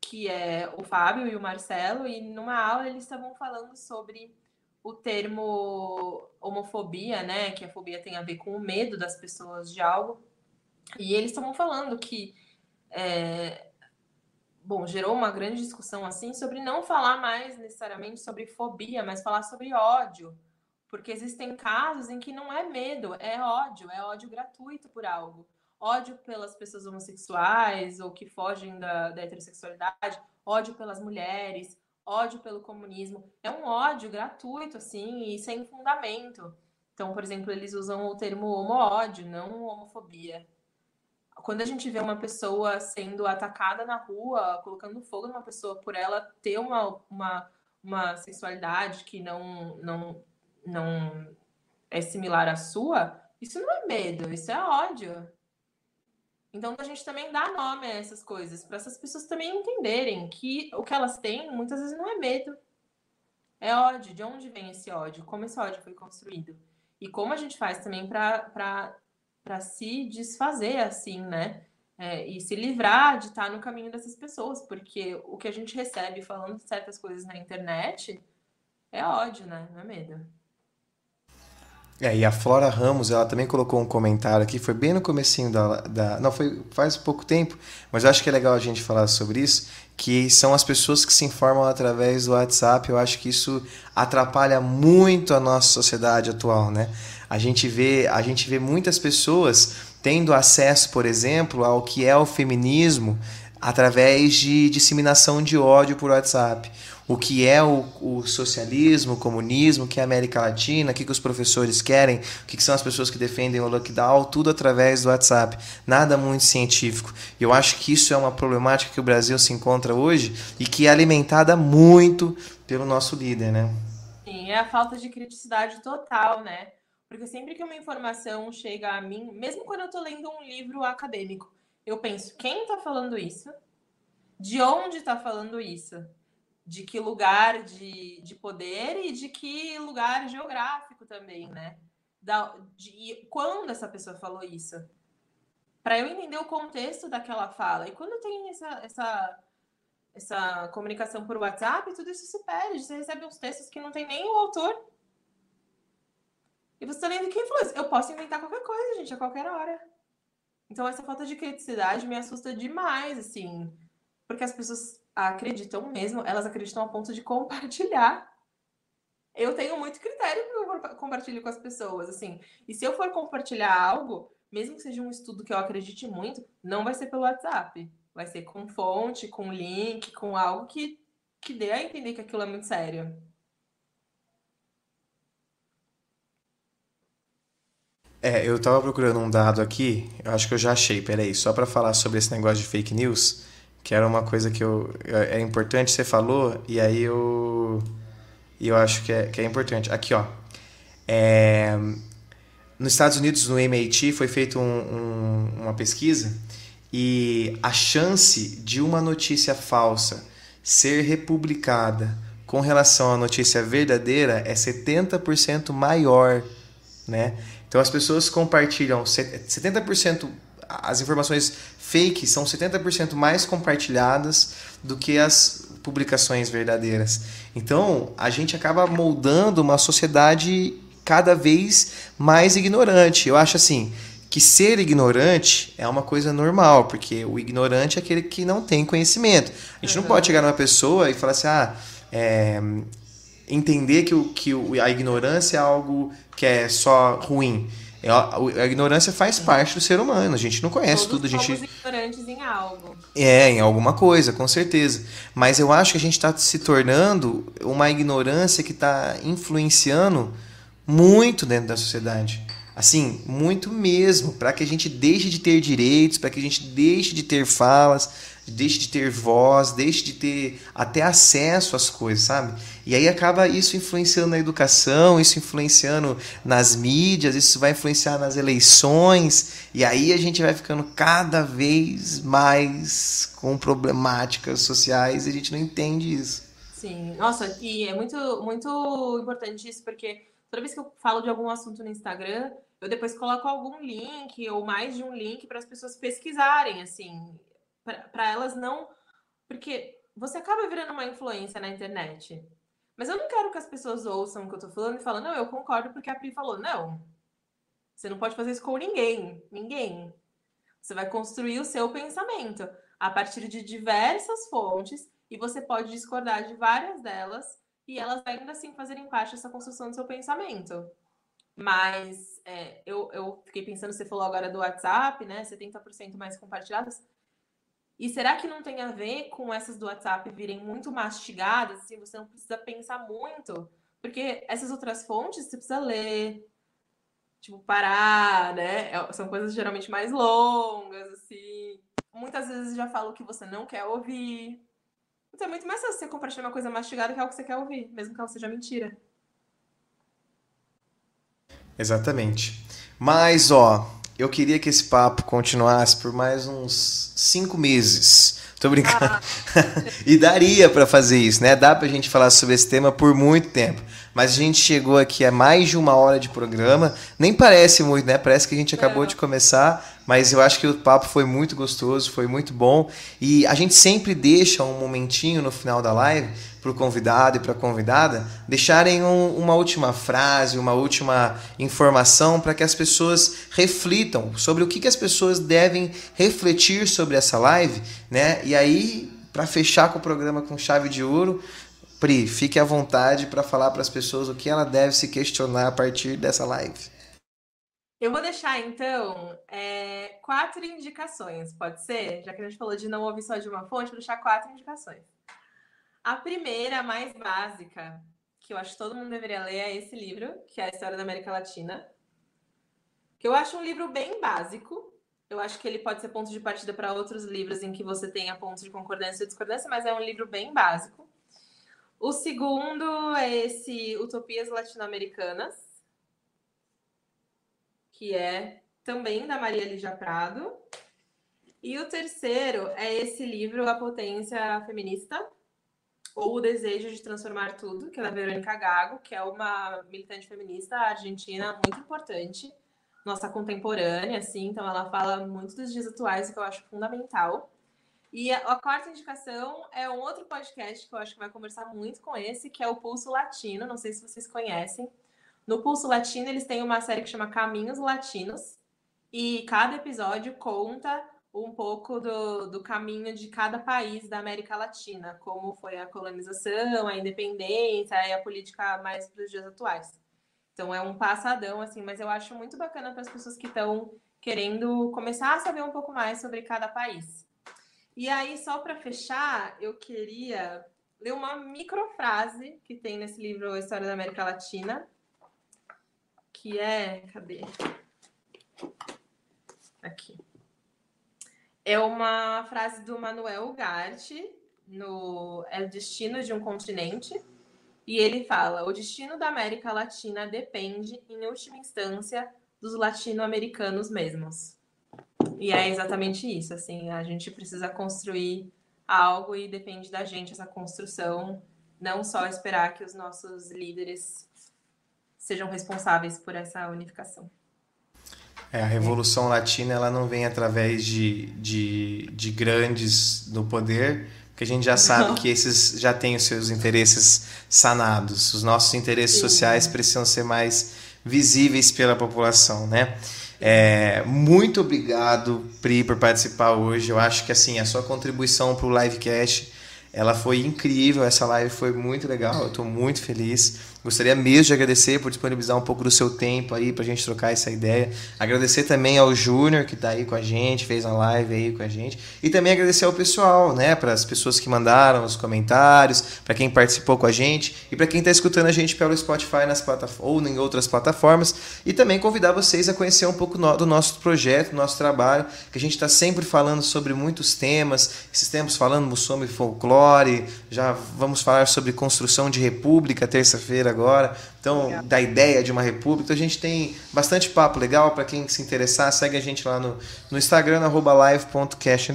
C: que é o Fábio e o Marcelo, e numa aula eles estavam falando sobre o termo homofobia, né, que a fobia tem a ver com o medo das pessoas de algo, e eles estavam falando que é, bom, gerou uma grande discussão assim sobre não falar mais necessariamente sobre fobia, mas falar sobre ódio. Porque existem casos em que não é medo, é ódio, é ódio gratuito por algo. Ódio pelas pessoas homossexuais ou que fogem da, da heterossexualidade, ódio pelas mulheres, ódio pelo comunismo. É um ódio gratuito, assim, e sem fundamento. Então, por exemplo, eles usam o termo homo-ódio, não homofobia quando a gente vê uma pessoa sendo atacada na rua, colocando fogo numa pessoa por ela ter uma, uma, uma sexualidade que não, não, não é similar à sua, isso não é medo, isso é ódio. Então a gente também dá nome a essas coisas, para essas pessoas também entenderem que o que elas têm muitas vezes não é medo, é ódio. De onde vem esse ódio? Como esse ódio foi construído? E como a gente faz também para se desfazer assim, né? É, e se livrar de estar no caminho dessas pessoas, porque o que a gente recebe falando certas coisas na internet é ódio, né? Não é medo.
A: É, e a Flora Ramos, ela também colocou um comentário aqui, foi bem no comecinho da, da... Não, foi faz pouco tempo, mas eu acho que é legal a gente falar sobre isso, que são as pessoas que se informam através do WhatsApp. Eu acho que isso atrapalha muito a nossa sociedade atual, né? A gente vê, a gente vê muitas pessoas tendo acesso, por exemplo, ao que é o feminismo através de disseminação de ódio por WhatsApp. O que é o, o socialismo, o comunismo, o que é a América Latina, o que, que os professores querem, o que, que são as pessoas que defendem o lockdown, tudo através do WhatsApp. Nada muito científico. Eu acho que isso é uma problemática que o Brasil se encontra hoje e que é alimentada muito pelo nosso líder, né?
C: Sim, é a falta de criticidade total, né? Porque sempre que uma informação chega a mim, mesmo quando eu estou lendo um livro acadêmico, eu penso, quem está falando isso? De onde está falando isso? De que lugar de, de poder e de que lugar geográfico também, né? Da, de, quando essa pessoa falou isso? Para eu entender o contexto daquela fala. E quando tem essa, essa, essa comunicação por WhatsApp, tudo isso se perde. Você recebe uns textos que não tem nem o autor e você tá lendo quem falou isso? Eu posso inventar qualquer coisa, gente, a qualquer hora. Então essa falta de criticidade me assusta demais, assim. Porque as pessoas acreditam mesmo, elas acreditam a ponto de compartilhar. Eu tenho muito critério que eu compartilho com as pessoas, assim. E se eu for compartilhar algo, mesmo que seja um estudo que eu acredite muito, não vai ser pelo WhatsApp. Vai ser com fonte, com link, com algo que, que dê a entender que aquilo é muito sério.
A: É, eu tava procurando um dado aqui, eu acho que eu já achei, peraí, só para falar sobre esse negócio de fake news, que era uma coisa que eu, é, é importante, você falou, e aí eu, eu acho que é, que é importante. Aqui, ó, é, nos Estados Unidos, no MIT, foi feita um, um, uma pesquisa e a chance de uma notícia falsa ser republicada com relação à notícia verdadeira é 70% maior, né? Então as pessoas compartilham 70%, as informações fake são 70% mais compartilhadas do que as publicações verdadeiras. Então a gente acaba moldando uma sociedade cada vez mais ignorante. Eu acho assim que ser ignorante é uma coisa normal, porque o ignorante é aquele que não tem conhecimento. A gente uhum. não pode chegar numa pessoa e falar assim, ah, é, entender que, o, que a ignorância é algo que é só ruim. É, a, ignorância faz parte do ser humano. A gente não conhece
C: Todos
A: tudo. A gente
C: ignorantes em algo.
A: É, em alguma coisa, com certeza. Mas eu acho que a gente está se tornando uma ignorância que está influenciando muito dentro da sociedade. Assim, muito mesmo, para que a gente deixe de ter direitos, para que a gente deixe de ter falas, deixe de ter voz, deixe de ter até acesso às coisas, sabe? E aí acaba isso influenciando na educação, isso influenciando nas mídias, isso vai influenciar nas eleições, e aí a gente vai ficando cada vez mais com problemáticas sociais e a gente não entende isso.
C: Sim, nossa, e é muito, muito importante isso, porque toda vez que eu falo de algum assunto no Instagram, eu depois coloco algum link ou mais de um link para as pessoas pesquisarem, assim, para elas não. Porque você acaba virando uma influência na internet. Mas eu não quero que as pessoas ouçam o que eu tô falando e falem, não, eu concordo porque a Pri falou. Não. Você não pode fazer isso com ninguém. Ninguém. Você vai construir o seu pensamento a partir de diversas fontes e você pode discordar de várias delas e elas ainda assim fazerem parte dessa construção do seu pensamento. Mas é, eu, eu fiquei pensando, você falou agora do WhatsApp, né? 70% mais compartilhadas. E será que não tem a ver com essas do WhatsApp virem muito mastigadas, assim, você não precisa pensar muito? Porque essas outras fontes você precisa ler, tipo, parar, né? É, são coisas geralmente mais longas, assim. Muitas vezes já falo que você não quer ouvir. Então é muito mais fácil você compartilhar uma coisa mastigada que é o que você quer ouvir, mesmo que ela seja mentira.
A: Exatamente. Mas, ó, eu queria que esse papo continuasse por mais uns cinco meses. Tô brincando. Ah. e daria para fazer isso, né? Dá pra gente falar sobre esse tema por muito tempo. Mas a gente chegou aqui a mais de uma hora de programa. Nem parece muito, né? Parece que a gente acabou de começar, mas eu acho que o papo foi muito gostoso, foi muito bom. E a gente sempre deixa um momentinho no final da live para o convidado e para a convidada deixarem um, uma última frase, uma última informação para que as pessoas reflitam sobre o que, que as pessoas devem refletir sobre essa live, né? E aí, para fechar com o programa com chave de ouro, Pri, fique à vontade para falar para as pessoas o que ela deve se questionar a partir dessa live.
C: Eu vou deixar, então, é, quatro indicações, pode ser? Já que a gente falou de não ouvir só de uma fonte, vou deixar quatro indicações. A primeira, mais básica, que eu acho que todo mundo deveria ler, é esse livro, que é a História da América Latina. Que eu acho um livro bem básico. Eu acho que ele pode ser ponto de partida para outros livros em que você tenha pontos de concordância e discordância, mas é um livro bem básico. O segundo é esse Utopias Latino-Americanas, que é também da Maria Lígia Prado. E o terceiro é esse livro, A Potência Feminista, ou O Desejo de Transformar Tudo, que é da Verônica Gago, que é uma militante feminista argentina muito importante, nossa contemporânea, assim, então ela fala muito dos dias atuais, que eu acho fundamental. E a, quarta indicação é um outro podcast que eu acho que vai conversar muito com esse, que é o Pulso Latino, não sei se vocês conhecem. No Pulso Latino, eles têm uma série que chama Caminhos Latinos, e cada episódio conta um pouco do, do caminho de cada país da América Latina, como foi a colonização, a independência e a política mais para os dias atuais. Então é um passadão, assim, mas eu acho muito bacana para as pessoas que estão querendo começar a saber um pouco mais sobre cada país. E aí, só para fechar, eu queria ler uma microfrase que tem nesse livro História da América Latina, que é. Cadê? Aqui. É uma frase do Manuel Ugarte no É o Destino de um Continente. E ele fala: o destino da América Latina depende, em última instância, dos latino-americanos mesmos. E é exatamente isso, assim, a gente precisa construir algo e depende da gente essa construção, não só esperar que os nossos líderes sejam responsáveis por essa unificação.
A: É, a Revolução Latina ela não vem através de, de, de grandes no poder, porque a gente já sabe não. que esses já têm os seus interesses sanados. Os nossos interesses Sim. sociais precisam ser mais visíveis pela população, né? É, muito obrigado, Pri, por participar hoje. Eu acho que assim a sua contribuição para o livecast ela foi incrível. Essa live foi muito legal. Eu estou muito feliz. Gostaria mesmo de agradecer por disponibilizar um pouco do seu tempo aí pra gente trocar essa ideia. Agradecer também ao Júnior que tá aí com a gente, fez uma live aí com a gente. E também agradecer ao pessoal, né, para as pessoas que mandaram os comentários, para quem participou com a gente e para quem tá escutando a gente pelo Spotify nas ou em outras plataformas. E também convidar vocês a conhecer um pouco do nosso projeto, do nosso trabalho, que a gente está sempre falando sobre muitos temas. Esses tempos falando sobre folclore, já vamos falar sobre construção de república terça-feira agora. Então, legal. da ideia de uma república. Então, a gente tem bastante papo legal para quem se interessar. Segue a gente lá no, no Instagram, live.cast.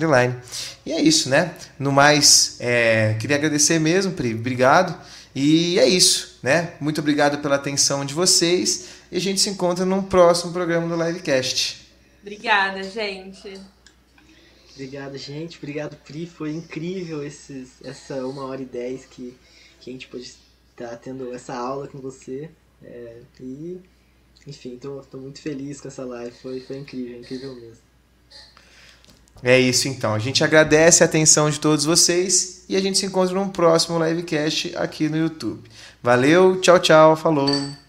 A: E é isso, né? No mais, é, queria agradecer mesmo, Pri. Obrigado. E é isso, né? Muito obrigado pela atenção de vocês. E a gente se encontra num próximo programa do Livecast.
C: Obrigada, gente.
B: Obrigado, gente. Obrigado, Pri. Foi incrível esses, essa uma hora e dez que, que a gente pôde estar tendo essa aula com você. É, e, enfim, tô, tô muito feliz com essa live. Foi, foi incrível, incrível mesmo.
A: É isso então. A gente agradece a atenção de todos vocês e a gente se encontra num próximo livecast aqui no YouTube. Valeu, tchau, tchau, falou.